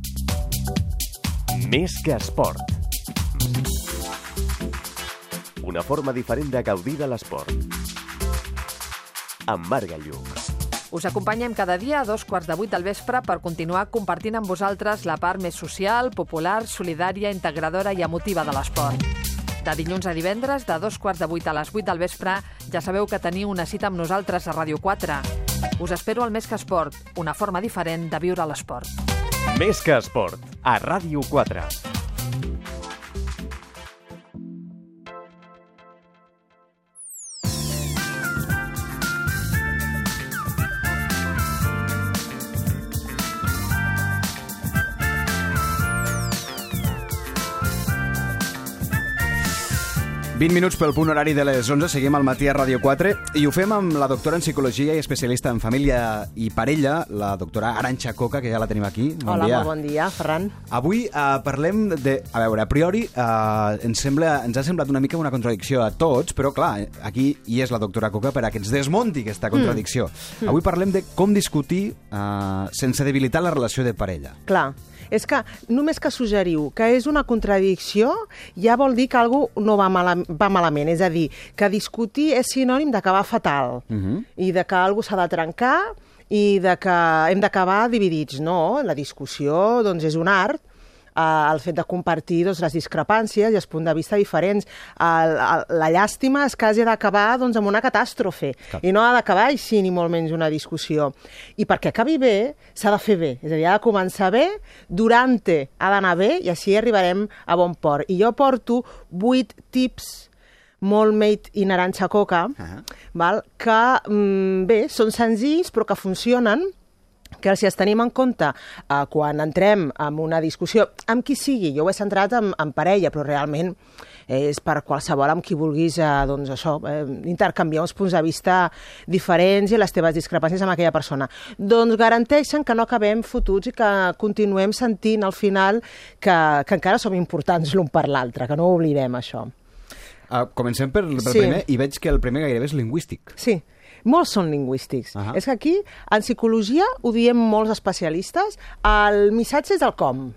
S1: més que esport. Una forma diferent de gaudir de l'esport. Amb Marc Gallluc.
S4: Us acompanyem cada dia a dos quarts de vuit del vespre per continuar compartint amb vosaltres la part més social, popular, solidària, integradora i emotiva de l'esport. De dilluns a divendres, de dos quarts de vuit a les vuit del vespre, ja sabeu que teniu una cita amb nosaltres a Ràdio 4. Us espero al Més que Esport, una forma diferent de viure l'esport.
S1: Més que esport. A Ràdio 4.
S2: ...20 minuts pel punt horari de les 11, seguim al matí a Ràdio 4 i ho fem amb la doctora en psicologia i especialista en família i parella, la doctora Aranxa Coca, que ja la tenim aquí. Bon
S5: Hola,
S2: dia.
S5: molt bon dia, Ferran.
S2: Avui uh, parlem de... A veure, a priori uh, ens, sembla, ens ha semblat una mica una contradicció a tots, però clar, aquí hi és la doctora Coca per a que ens desmonti aquesta contradicció. Mm. Avui parlem de com discutir uh, sense debilitar la relació de parella.
S5: Clar, és que només que suggeriu que és una contradicció ja vol dir que algú no va, mala, va malament. És a dir, que discutir és sinònim d'acabar fatal
S2: Uh -huh.
S5: i de que algú s'ha de trencar i de que hem d'acabar dividits. No, la discussió doncs, és un art eh, el fet de compartir doncs, les discrepàncies i els punts de vista diferents. El, el, la llàstima és que hagi d'acabar doncs, amb una catàstrofe
S2: Clar.
S5: i no ha d'acabar així ni molt menys una discussió. I perquè acabi bé, s'ha de fer bé. És a dir, ha de començar bé, durant ha d'anar bé i així arribarem a bon port. I jo porto vuit tips molt made in Aranxa Coca,
S2: Ah.
S5: val? que, mm, bé, són senzills però que funcionen que si els tenim en compte eh, quan entrem en una discussió, amb qui sigui, jo ho he centrat en, en parella, però realment és per qualsevol amb qui vulguis eh, doncs això, eh, intercanviar uns punts de vista diferents i les teves discrepàncies amb aquella persona. Doncs garanteixen que no acabem fotuts i que continuem sentint al final que, que encara som importants l'un per l'altre, que no oblidem això.
S2: Uh, comencem per, per
S5: Sí.
S2: primer, i veig que el primer gairebé és lingüístic.
S5: Sí, molts són lingüístics.
S2: Ahà.
S5: És que aquí, en psicologia, ho diem molts especialistes, el missatge és el com,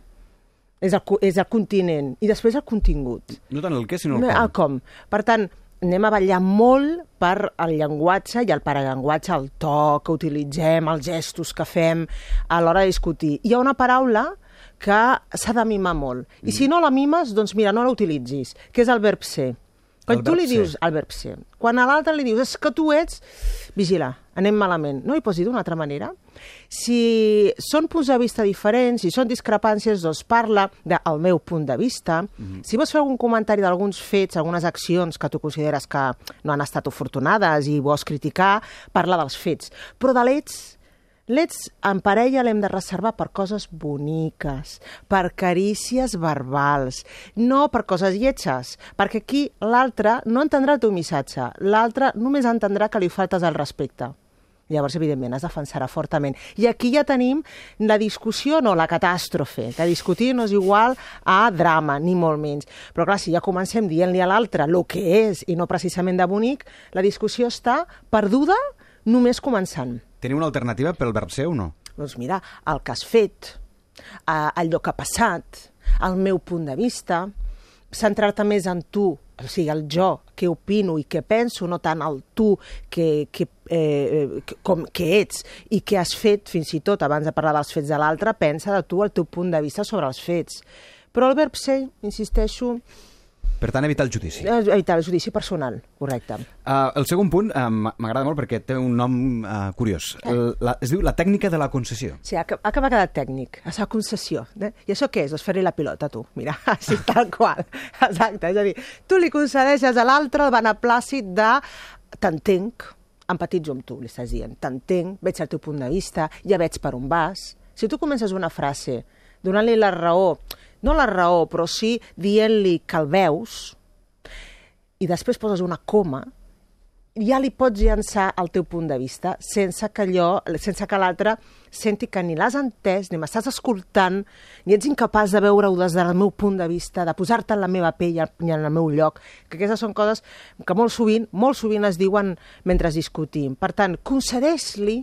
S5: és el, és el continent, i després el contingut.
S2: No tant el què, sinó el
S5: El
S2: com.
S5: com. Per tant, anem a ballar molt per el llenguatge i el parallenguatge, el to que utilitzem, els gestos que fem a l'hora de discutir. Hi ha una paraula que s'ha de mimar molt. I si no la mimes, doncs mira, no la utilitzis, que és el verb ser. Quan tu li dius el verb ser, quan a l'altre li dius és que tu ets, vigila, anem malament. No hi pots dir d'una altra manera? Si són punts de vista diferents, si són discrepàncies, doncs parla del meu punt de vista. Si vols fer algun comentari d'alguns fets, algunes accions que tu consideres que no han estat afortunades i vols criticar, parla dels fets. Però de l'ets L'ets en parella l'hem de reservar per coses boniques, per carícies verbals, no per coses lletges, perquè aquí l'altre no entendrà el teu missatge, l'altre només entendrà que li faltes el respecte. Llavors, evidentment, es defensarà fortament. I aquí ja tenim la discussió, no, la catàstrofe, que discutir no és igual a drama, ni molt menys. Però clar, si ja comencem dient-li a l'altre el que és i no precisament de bonic, la discussió està perduda només començant.
S2: Teniu una alternativa pel verb ser o no?
S5: Doncs mira, el que has fet, eh, allò que ha passat, el meu punt de vista, centrar-te més en tu, o sigui, el jo, què opino i què penso, no tant el tu que, que, eh, que, com, que ets i què has fet, fins i tot abans de parlar dels fets de l'altre, pensa de tu el teu punt de vista sobre els fets. Però el verb ser, insisteixo,
S2: Per tant, evitar el judici.
S5: és evitar el judici personal, correcte.
S2: Uh, el segon punt uh, m'agrada molt perquè té un nom uh, curiós. El, la, es diu la tècnica de la concessió.
S5: Sí, ha, ha quedat tècnic, a la concessió. Eh? I això què és? Doncs fer-li la pilota, tu. Mira, així tal qual. Exacte, és a dir, tu li concedeixes a l'altre el beneplàcit de t'entenc, empatitzo amb tu, li estàs dient, t'entenc, veig el teu punt de vista, ja veig per on vas. Si tu comences una frase donant-li la raó, no la raó, però sí dient-li que el veus, i després poses una coma, ja li pots llançar el teu punt de vista sense que allò, sense que l'altre senti que ni l'has entès, ni m'estàs escoltant, ni ets incapaç de veure-ho des del meu punt de vista, de posar-te en la meva pell i en el meu lloc, que aquestes són coses que molt sovint, molt sovint es diuen mentre discutim. Per tant, concedeix-li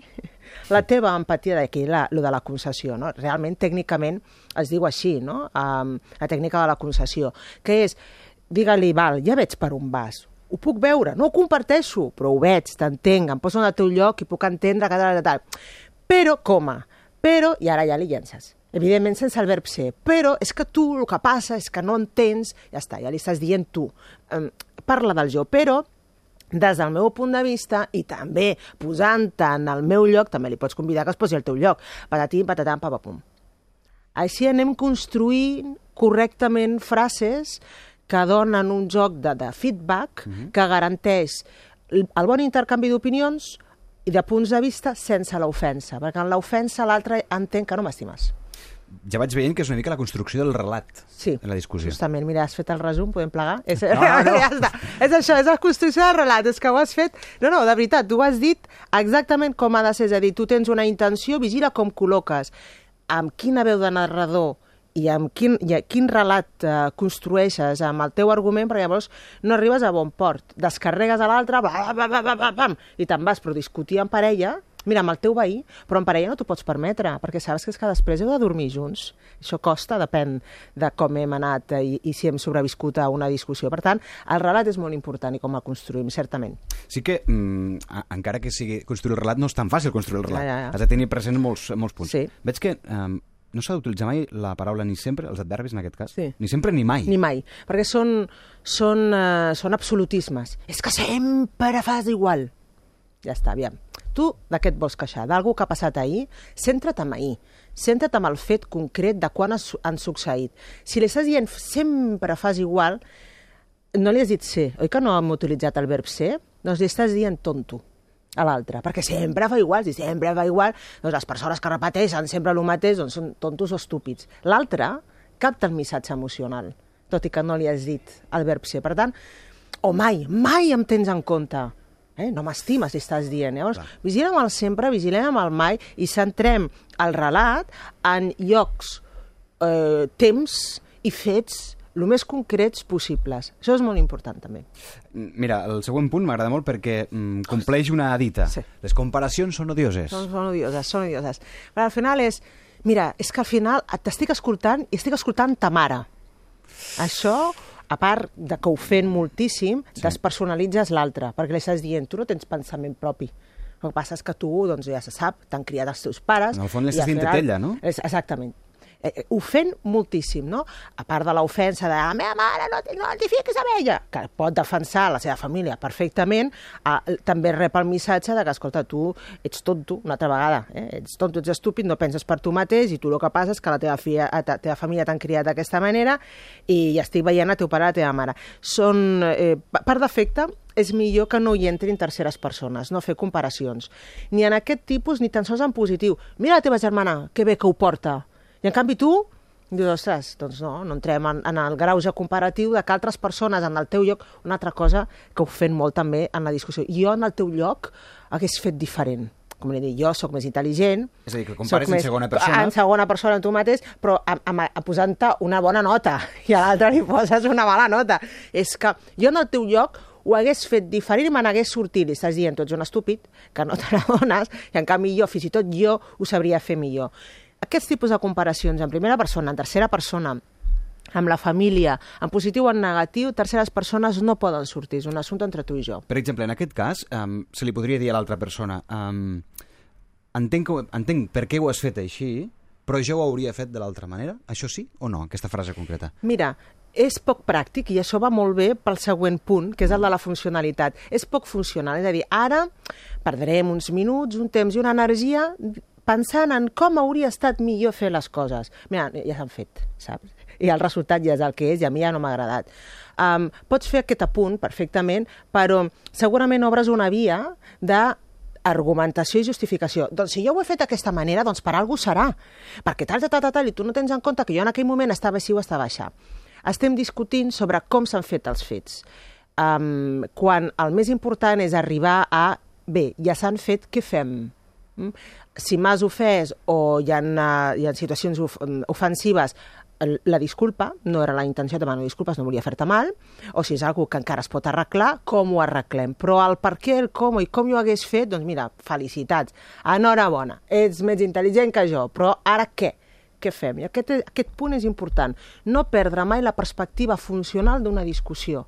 S5: la teva empatia d'aquí, lo de la concessió, no? Realment, tècnicament, es diu així, no? Um, la tècnica de la concessió, que és, digue-li, val, ja veig per on vas, ho puc veure, no ho comparteixo, però ho veig, t'entenc, em poso en el teu lloc i puc entendre que tal, tal. Però, coma, però, i ara ja li llences. Evidentment sense el verb ser, però és que tu el que passa és que no entens, ja està, ja li estàs dient tu. Um, parla del jo, però des del meu punt de vista i també posant-te en el meu lloc, també li pots convidar que es posi al teu lloc. Patatim, patatam, papapum. Així anem construint correctament frases que donen un joc de, de feedback mm -hmm. que garanteix el bon intercanvi d'opinions i de punts de vista sense l'ofensa, perquè en l'ofensa l'altre entén que no m'estimes.
S2: Ja vaig veient que és una mica la construcció del relat
S5: Sí,
S2: en la discussió.
S5: justament. Mira, has fet el resum, podem plegar? És,
S2: no.
S5: ja està. És això, és la construcció del relat, és que ho has fet... No, no, de veritat, tu ho has dit exactament com ha de ser, és a dir, tu tens una intenció, vigila com col·loques, amb quina veu de narrador i amb quin, i a quin relat eh, construeixes amb el teu argument, perquè llavors no arribes a bon port. Descarregues a l'altre, i te'n vas, però discutir en parella, mira, amb el teu veí, però en parella no t'ho pots permetre, perquè saps que és que després heu de dormir junts. Això costa, depèn de com hem anat i, i si hem sobreviscut a una discussió. Per tant, el relat és molt important i com el construïm, certament.
S2: Sí que, mm, encara que sigui construir el relat, no és tan fàcil construir el relat.
S5: Ja, ja, ja.
S2: Has de tenir present molts, molts punts.
S5: Sí.
S2: Veig que um, no s'ha d'utilitzar mai la paraula ni sempre, els adverbis en aquest cas.
S5: Sí.
S2: Ni sempre ni mai.
S5: Ni mai, perquè són, són, uh, són absolutismes. És que sempre fas igual. Ja està, aviam. Tu de què et vols queixar? D'algú que ha passat ahir? Centra't en ahir. Centra't en el fet concret de quan han succeït. Si li estàs dient sempre fas igual, no li has dit ser. Oi que no hem utilitzat el verb ser? Doncs li estàs dient tonto a l'altre, perquè sempre fa igual, si sempre fa igual, doncs les persones que repeteixen sempre el mateix doncs són tontos o estúpids. L'altre capta el missatge emocional, tot i que no li has dit el verb ser. Per tant, o mai, mai em tens en compte. Eh? No m'estimes, li estàs dient. Llavors, vigilem el sempre, vigilem amb el mai i centrem el relat en llocs, eh, temps i fets el més concrets possibles. Això és molt important, també.
S2: Mira, el següent punt m'agrada molt perquè mm, compleix una dita.
S5: Sí.
S2: Les comparacions són odioses.
S5: Són, són odioses, són odioses. Però al final és... Mira, és que al final t'estic escoltant i estic escoltant ta mare. Això, a part de que ho fent moltíssim, sí. despersonalitzes l'altre, perquè li estàs dient, tu no tens pensament propi. El que passa és que tu, doncs ja se sap, t'han criat els teus pares...
S2: En el fons li
S5: i
S2: estàs
S5: al
S2: dient tetella, no?
S5: És, exactament. Eh, ofèn moltíssim, no? A part de l'ofensa de la meva mare no, no t'hi fiquis amb ella, que pot defensar la seva família perfectament, eh, també rep el missatge de que, escolta, tu ets tonto, una altra vegada, eh? ets tonto, ets estúpid, no penses per tu mateix i tu el que passa és que la teva, filla, la teva família t'han criat d'aquesta manera i ja estic veient a teu pare i la teva mare. Són, eh, per defecte, és millor que no hi entrin terceres persones, no fer comparacions. Ni en aquest tipus, ni tan sols en positiu. Mira la teva germana, que bé que ho porta. I en canvi tu, dius, ostres, doncs no, no entrem en, en el grauge comparatiu de que altres persones en el teu lloc, una altra cosa que ho fem molt també en la discussió. Jo en el teu lloc hagués fet diferent com li dic, jo sóc més intel·ligent...
S2: És a dir, que compares en segona persona.
S5: En segona persona tu mateix, però posant-te una bona nota i a l'altre li poses una mala nota. És que jo en el teu lloc ho hagués fet diferent i me n'hagués sortit. I estàs dient, tu ets un estúpid, que no te n'adones, i en canvi jo, fins i tot jo, ho sabria fer millor. Aquests tipus de comparacions en primera persona, en tercera persona, amb la família, en positiu o en negatiu, terceres persones no poden sortir. És un assumpte entre tu i jo.
S2: Per exemple, en aquest cas, um, se li podria dir a l'altra persona um, entenc, que, entenc per què ho has fet així, però jo ho hauria fet de l'altra manera? Això sí o no, aquesta frase concreta?
S5: Mira, és poc pràctic i això va molt bé pel següent punt, que és el de la funcionalitat. És poc funcional, és a dir, ara perdrem uns minuts, un temps i una energia pensant en com hauria estat millor fer les coses. Mira, ja s'han fet, saps? I el resultat ja és el que és i a mi ja no m'ha agradat. Um, pots fer aquest apunt perfectament, però segurament obres una via de argumentació i justificació. Doncs si jo ho he fet d'aquesta manera, doncs per alguna serà. Perquè tal, tal, tal, tal, i tu no tens en compte que jo en aquell moment estava així o estava així. Estem discutint sobre com s'han fet els fets. Um, quan el més important és arribar a, bé, ja s'han fet, què fem? Mm? Si m'has ofès o hi ha, uh, hi ha situacions of ofensives, la disculpa, no era la intenció de demanar disculpes, no volia fer-te mal, o si és algo que encara es pot arreglar, com ho arreglem. Però el per què, el com i com jo hagués fet, doncs mira, felicitats, enhorabona, ets més intel·ligent que jo, però ara què? Què fem? I aquest, aquest punt és important. No perdre mai la perspectiva funcional d'una discussió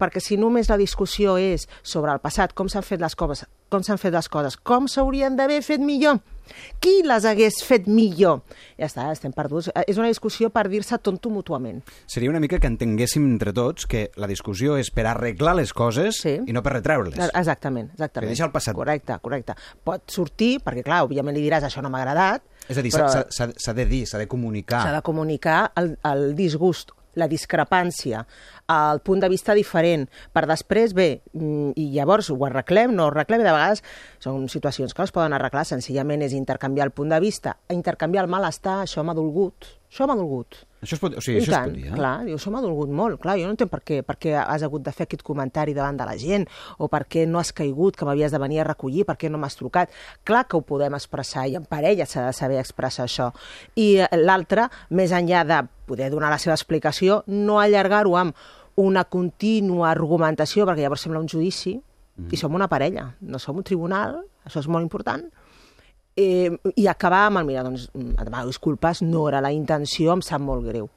S5: perquè si només la discussió és sobre el passat, com s'han fet les coses, com s'han fet les coses, com s'haurien d'haver fet millor, qui les hagués fet millor, ja està, estem perduts. Eh, És una discussió per dir-se tonto mútuament.
S2: Seria una mica que entenguéssim entre tots que la discussió és per arreglar les coses
S5: Sí.
S2: i no per retreure's.
S5: Exactament, exactament.
S2: Que deixa el passat.
S5: Correcte, correcte. Pot sortir, perquè clar, òbviament li diràs això no m'ha agradat,
S2: És a dir, s'ha de dir, s'ha de comunicar.
S5: s'ha de comunicar el, el disgust, la discrepància, el punt de vista diferent, per després, bé, mm, i llavors ho arreglem, no ho arreglem, de vegades són situacions que no es poden arreglar, senzillament és intercanviar el punt de vista, intercanviar el malestar, això m'ha dolgut, això m'ha dolgut.
S2: Això es pot, o sigui,
S5: I
S2: això
S5: tant,
S2: es pot dir, eh?
S5: clar, diu, això m'ha dolgut molt. Clar, jo no entenc per què, per què has hagut de fer aquest comentari davant de la gent, o per què no has caigut, que m'havies de venir a recollir, per què no m'has trucat. Clar que ho podem expressar, i en parella s'ha de saber expressar això. I eh, l'altre, més enllà de poder donar la seva explicació, no allargar-ho amb una contínua argumentació, perquè llavors sembla un judici, i som una parella, no som un tribunal, això és molt important, eh, i acabar amb el, mira, doncs, et demano disculpes, no era la intenció, em sap molt greu.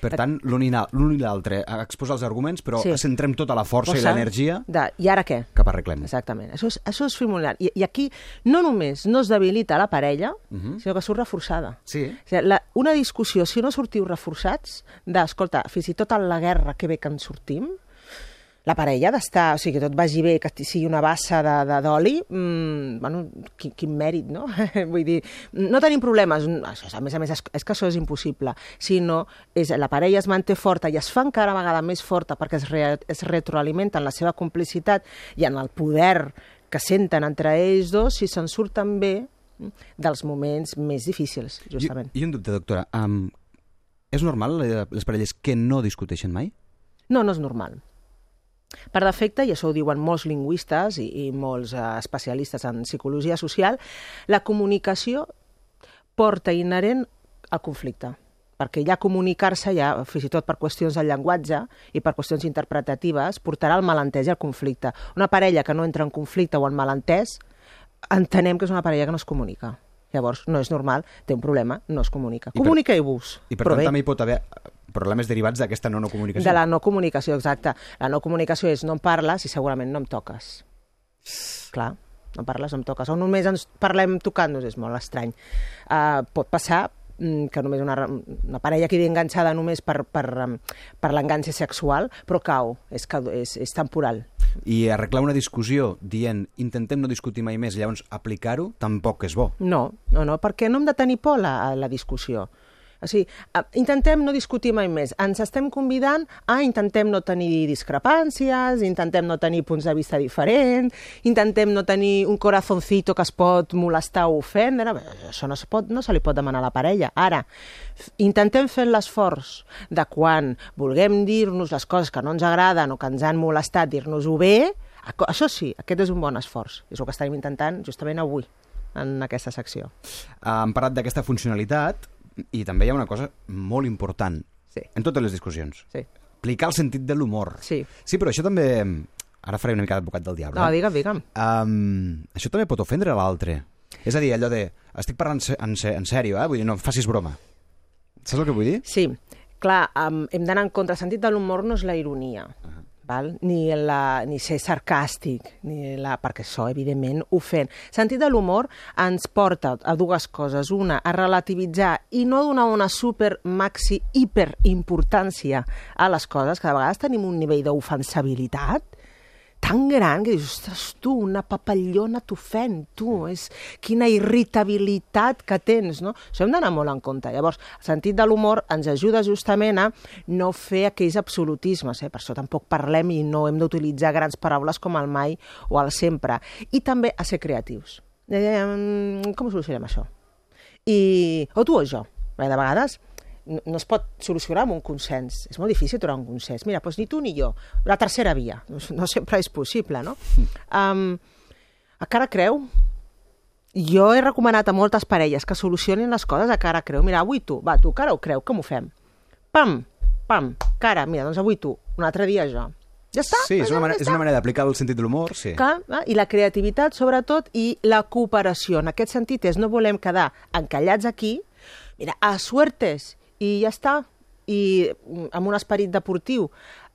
S2: Per tant, l'un i i l'altre a exposar els arguments, però
S5: Sí.
S2: centrem tota la força i
S5: Força
S2: l'energia
S5: De, I ara què?
S2: cap arreglem.
S5: Exactament. Això és, això és primordial. I, I aquí no només no es debilita la parella, uh -huh. sinó que surt reforçada.
S2: Sí.
S5: O sigui, la, una discussió, si no sortiu reforçats, de, escolta, fins i tot en la guerra, que bé que en sortim, la parella ha d'estar, o sigui, que tot vagi bé, que sigui una bassa d'oli, mmm, bueno, quin, quin mèrit, no? Vull dir, no tenim problemes, això, a més a més, és, és que això és impossible, sinó és, la parella es manté forta i es fa encara vegada més forta perquè es, re, es retroalimenta en la seva complicitat i en el poder que senten entre ells dos si se'n surten bé dels moments més difícils, justament.
S2: I, I un dubte, doctora. Um, és normal les parelles que no discuteixen mai?
S5: No, no és normal. Per defecte, i això ho diuen molts lingüistes i, i molts eh, especialistes en psicologia social, la comunicació porta inherent al conflicte perquè ja comunicar-se, ja, fins i tot per qüestions del llenguatge i per qüestions interpretatives, portarà al malentès i al conflicte. Una parella que no entra en conflicte o en malentès, entenem que és una parella que no es comunica. Llavors, no és normal, té un problema, no es comunica.
S2: I per-
S5: Comuniqueu-vos.
S2: I per tant
S5: bé.
S2: també hi pot haver problemes derivats d'aquesta no, no comunicació.
S5: De la no comunicació, exacte. La no comunicació és no em parles i segurament no em toques. Clar, no em parles, no em toques. O només ens parlem tocant-nos, és molt estrany. Uh, pot passar mm, que només una, una parella quedi enganxada només per, per, per l'enganxe sexual, però cau, és, és, és temporal.
S2: I arreglar una discussió dient intentem no discutir mai més, llavors aplicar-ho tampoc és bo.
S5: No, no, no, perquè no hem de tenir por a la, a la discussió. O sigui, eh, intentem no discutir mai més. Ens estem convidant a intentem no tenir discrepàncies, intentem no tenir punts de vista diferents, intentem no tenir un corazoncito que es pot molestar o ofendre. Això no, es pot, no se li pot demanar a la parella. Ara, intentem fer l'esforç de quan vulguem dir-nos les coses que no ens agraden o que ens han molestat, dir-nos-ho bé, això sí, aquest és un bon esforç. És el que estarem intentant justament avui en aquesta secció.
S2: Hem parlat d'aquesta funcionalitat i també hi ha una cosa molt important
S5: Sí.
S2: en totes les discussions.
S5: Sí.
S2: Aplicar el sentit de l'humor.
S5: Sí.
S2: Sí, però això també... Ara faré una mica d'advocat del diable.
S5: No, digue'm, digue'm.
S2: Um, això també pot ofendre l'altre. És a dir, allò de... Estic parlant en, se- en sèrio, eh? Vull dir, no facis broma. Saps el que vull dir?
S5: Sí, clar, um, hem d'anar en contra. El sentit de l'humor no és la ironia, uh -huh. Val? Ni, la, ni ser sarcàstic, ni la, perquè això, evidentment, ofèn. El sentit de l'humor ens porta a dues coses. Una, a relativitzar i no donar una super, maxi, hiperimportància a les coses, que de vegades tenim un nivell d'ofensabilitat tan gran que dius, ostres, tu, una papallona t'ofèn, tu, és quina irritabilitat que tens, no? Això hem d'anar molt en compte. Llavors, el sentit de l'humor ens ajuda justament a no fer aquells absolutismes, eh? per això tampoc parlem i no hem d'utilitzar grans paraules com el mai o el sempre. I també a ser creatius. Eh, com solucionem això? I, o tu o jo. Perquè de vegades no, no es pot solucionar amb un consens. És molt difícil trobar un consens. Mira, doncs ni tu ni jo. La tercera via. No, no sempre és possible, no? Um, a cara creu, jo he recomanat a moltes parelles que solucionin les coses a cara creu. Mira, avui tu, va, tu, cara o creu, com ho fem? Pam, pam, cara, mira, doncs avui tu, un altre dia jo. Ja està?
S2: Sí, és una manera, és una manera d'aplicar el sentit de l'humor, sí.
S5: Que, eh? I la creativitat, sobretot, i la cooperació. En aquest sentit, és no volem quedar encallats aquí, mira, a suertes, i ja està. I mm, amb un esperit deportiu.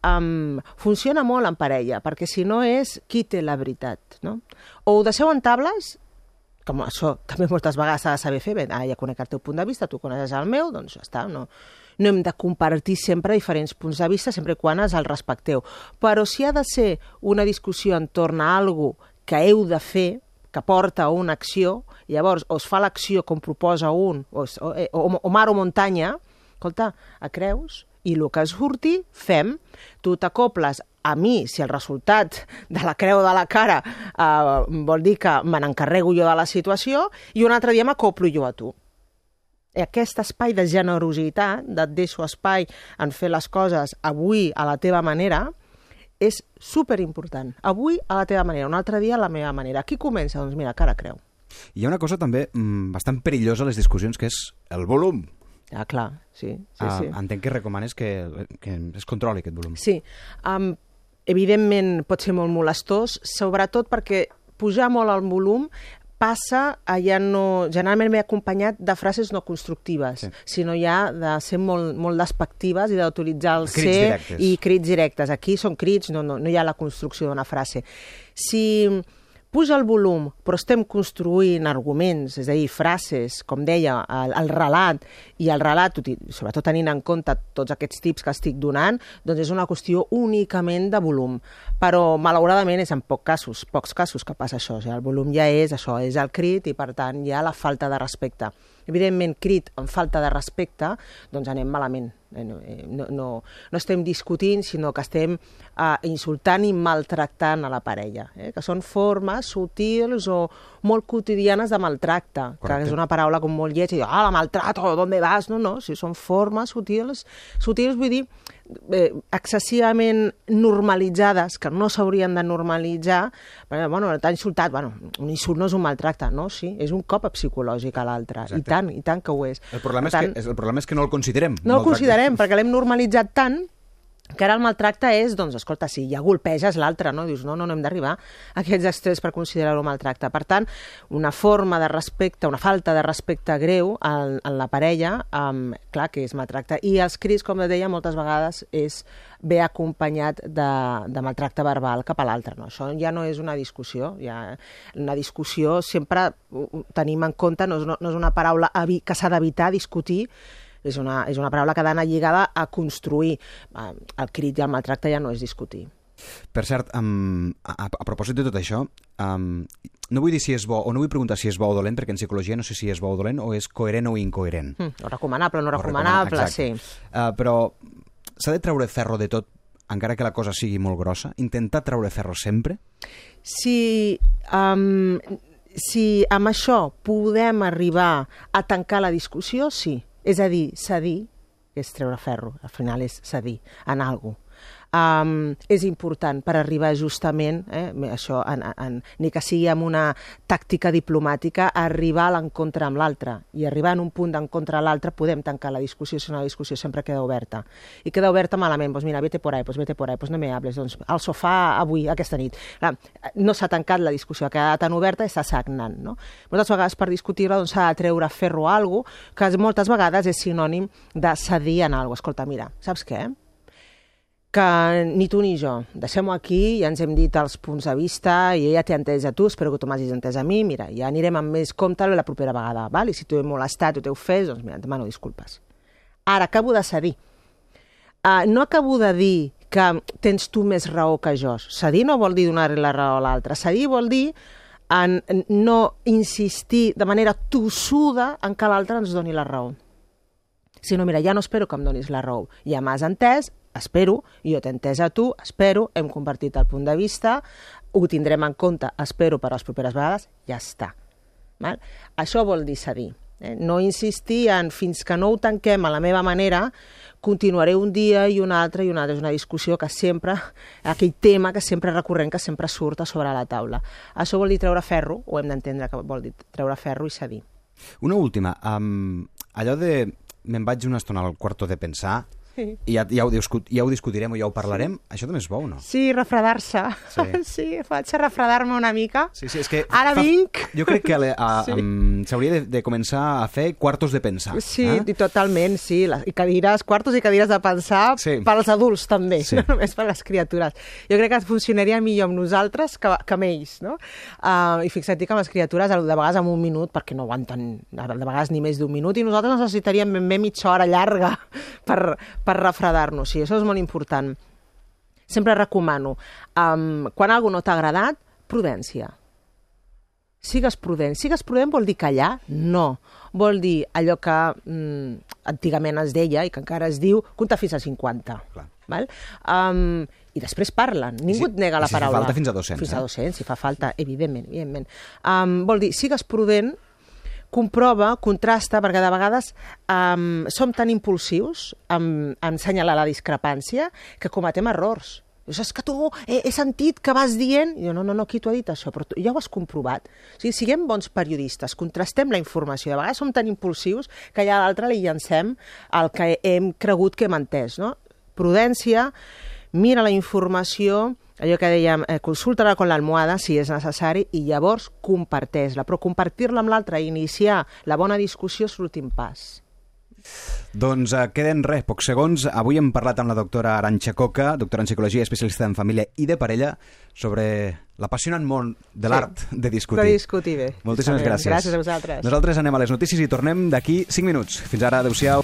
S5: Um, funciona molt en parella, perquè si no és qui té la veritat, no? O ho deixeu en tables, com això també moltes vegades s'ha de saber fer, bé, ah, ja conec el teu punt de vista, tu coneixes el meu, doncs ja està, no, no hem de compartir sempre diferents punts de vista, sempre quan es el respecteu. Però si ha de ser una discussió entorn a algo que heu de fer, que porta a una acció, llavors o es fa l'acció com proposa un, o, o, eh, o, o mar o muntanya, escolta, a creus, i el que surti, fem. Tu t'acoples a mi, si el resultat de la creu de la cara eh, vol dir que me n'encarrego jo de la situació, i un altre dia m'acoplo jo a tu. I aquest espai de generositat, de et deixo espai en fer les coses avui a la teva manera, és super important. Avui a la teva manera, un altre dia a la meva manera. Aquí comença? Doncs mira, cara creu.
S2: Hi ha una cosa també mm, bastant perillosa a les discussions, que és el volum.
S5: Ah, clar, sí, sí,
S2: Ah,
S5: sí.
S2: Entenc que recomanes que, que es controli aquest volum.
S5: Sí, um, evidentment pot ser molt molestós, sobretot perquè pujar molt el volum passa a ja no... Generalment ve acompanyat de frases no constructives,
S2: Sí.
S5: sí. sinó ja de ser molt, molt despectives i d'utilitzar el
S2: Crits
S5: ser
S2: directes.
S5: i crits directes. Aquí són crits, no, no, no hi ha la construcció d'una frase. Si puja el volum, però estem construint arguments, és a dir, frases, com deia, el, el relat, i el relat, sobretot tenint en compte tots aquests tips que estic donant, doncs és una qüestió únicament de volum. Però, malauradament, és en pocs casos, pocs casos que passa això. O sigui, el volum ja és això, és el crit, i per tant hi ha la falta de respecte. Evidentment, crit amb falta de respecte, doncs anem malament. Eh, No, eh, no, no, no estem discutint, sinó que estem eh, insultant i maltractant a la parella, eh? que són formes sutils o molt quotidianes de maltracte,
S2: Correcte.
S5: que és una paraula com molt lletja, i ah, la maltrato, ¿dónde vas? No, no, si són formes sutils, sutils vull dir eh, excessivament normalitzades, que no s'haurien de normalitzar, perquè, bueno, t'ha insultat, bueno, un insult no és un maltracte, no, sí, és un cop psicològic a l'altre, i tant, i tant que ho és.
S2: El problema,
S5: Per
S2: és que, el problema és que no el considerem.
S5: no el considerem, perquè l'hem normalitzat tant que ara el maltracte és, doncs, escolta, si ja golpeges l'altre, no? Dius, no, no, no hem d'arribar a aquests extrems per considerar-ho maltracte. Per tant, una forma de respecte, una falta de respecte greu en, en la parella, um, clar que és maltracte. I els crits, com deia, moltes vegades és ve acompanyat de, de maltracte verbal cap a l'altre. No? Això ja no és una discussió. Ja, una discussió sempre tenim en compte, no és, no, no és una paraula que s'ha d'evitar discutir, és una, és una paraula que ha d'anar lligada a construir. Eh, el crit i el maltracte ja no és discutir.
S2: Per cert, um, a, a propòsit de tot això, um, no vull dir si és bo, o no vull preguntar si és bo o dolent, perquè en psicologia no sé si és bo o dolent, o és coherent o incoherent.
S5: Mm, o recomanable no recomanable, o sí.
S2: Uh, però s'ha de treure ferro de tot, encara que la cosa sigui molt grossa? Intentar treure ferro sempre?
S5: Si, um, si amb això podem arribar a tancar la discussió, sí. És a dir, cedir és treure ferro, al final és cedir en alguna um, és important per arribar justament, eh, això, en, en, ni que sigui amb una tàctica diplomàtica, a arribar a l'encontre amb l'altre. I arribar en un punt d'encontre a l'altre podem tancar la discussió si una discussió sempre queda oberta. I queda oberta malament, doncs mira, vete por ahí, pues vete por ahí, pues no me hables, doncs al sofà avui, aquesta nit. Clar, no s'ha tancat la discussió, ha quedat tan oberta i està sagnant. No? Moltes vegades per discutir-la doncs, s'ha doncs, de treure ferro a alguna que moltes vegades és sinònim de cedir en alguna cosa. Escolta, mira, saps què? Que ni tu ni jo. Deixem-ho aquí, ja ens hem dit els punts de vista, i ella t'ha entès a tu, espero que tu m'hagis entès a mi, mira, ja anirem amb més compte la propera vegada, val? i si tu he molestat o t'heu fet, doncs mira, et demano disculpes. Ara, acabo de cedir. Uh, no acabo de dir que tens tu més raó que jo. Cedir no vol dir donar-li la raó a l'altre. Cedir vol dir en no insistir de manera tossuda en que l'altre ens doni la raó. Si no, mira, ja no espero que em donis la raó. Ja m'has entès, espero, jo t'he entès a tu, espero, hem compartit el punt de vista, ho tindrem en compte, espero, per les properes vegades, ja està. Val? Això vol dir cedir. Eh? No insistir en fins que no ho tanquem a la meva manera, continuaré un dia i un altre i un altre. És una discussió que sempre, aquell tema que sempre recurrent, que sempre surt a sobre la taula. Això vol dir treure ferro, o hem d'entendre que vol dir treure ferro i cedir.
S2: Una última. Um, allò de me'n vaig una estona al quarto de pensar, Sí. I ja, ja, ho, ja ho discutirem o ja ho parlarem. Sí. Això també és bo, no?
S5: Sí, refredar-se. Sí. sí, faig refredar-me una mica.
S2: Sí, sí, és que...
S5: Ara fa... vinc!
S2: Jo crec que s'hauria sí. de, de començar a fer quartos de pensar.
S5: Sí, eh? totalment, sí. I cadires, quartos i cadires de pensar sí. per als adults també, sí. no només per les criatures. Jo crec que funcionaria millor amb nosaltres que, que amb ells, no? Uh, I fixa't que amb les criatures, de vegades en un minut, perquè no aguanten de vegades ni més d'un minut, i nosaltres necessitaríem ben bé mitja hora llarga per, per refredar-nos, sí, això és molt important. Sempre recomano, um, quan alguna no t'ha agradat, prudència. Sigues prudent. Sigues prudent vol dir callar? No. Vol dir allò que mm, antigament es deia i que encara es diu compta fins a 50. Clar. Val? Um, I després parlen. Ningú si, et nega la
S2: si
S5: paraula.
S2: Si fa falta fins a 200.
S5: Fins a 200, eh? si fa falta, evidentment. evidentment. Um, vol dir, sigues prudent, comprova, contrasta, perquè de vegades um, som tan impulsius en, en assenyalar la discrepància que cometem errors. Dius, és que tu he, he sentit que vas dient... I jo, no, no, no, qui t'ho ha dit això? Però tu, ja ho has comprovat. O sigui, siguem bons periodistes, contrastem la informació. De vegades som tan impulsius que allà a l'altre li llancem el que hem cregut que hem entès. No? Prudència, mira la informació, allò que dèiem, eh, consulta-la con l'almohada si és necessari i llavors comparteix-la. Però compartir-la amb l'altre i iniciar la bona discussió és l'últim pas.
S2: Doncs eh, queden res, pocs segons. Avui hem parlat amb la doctora Aranxa Coca, doctora en psicologia, especialista en família i de parella, sobre l'apassionant món de l'art sí, de discutir.
S5: De discutir bé.
S2: Moltíssimes gràcies.
S5: Gràcies a vosaltres.
S2: Nosaltres anem a les notícies i tornem d'aquí 5 minuts. Fins ara, adeu-siau.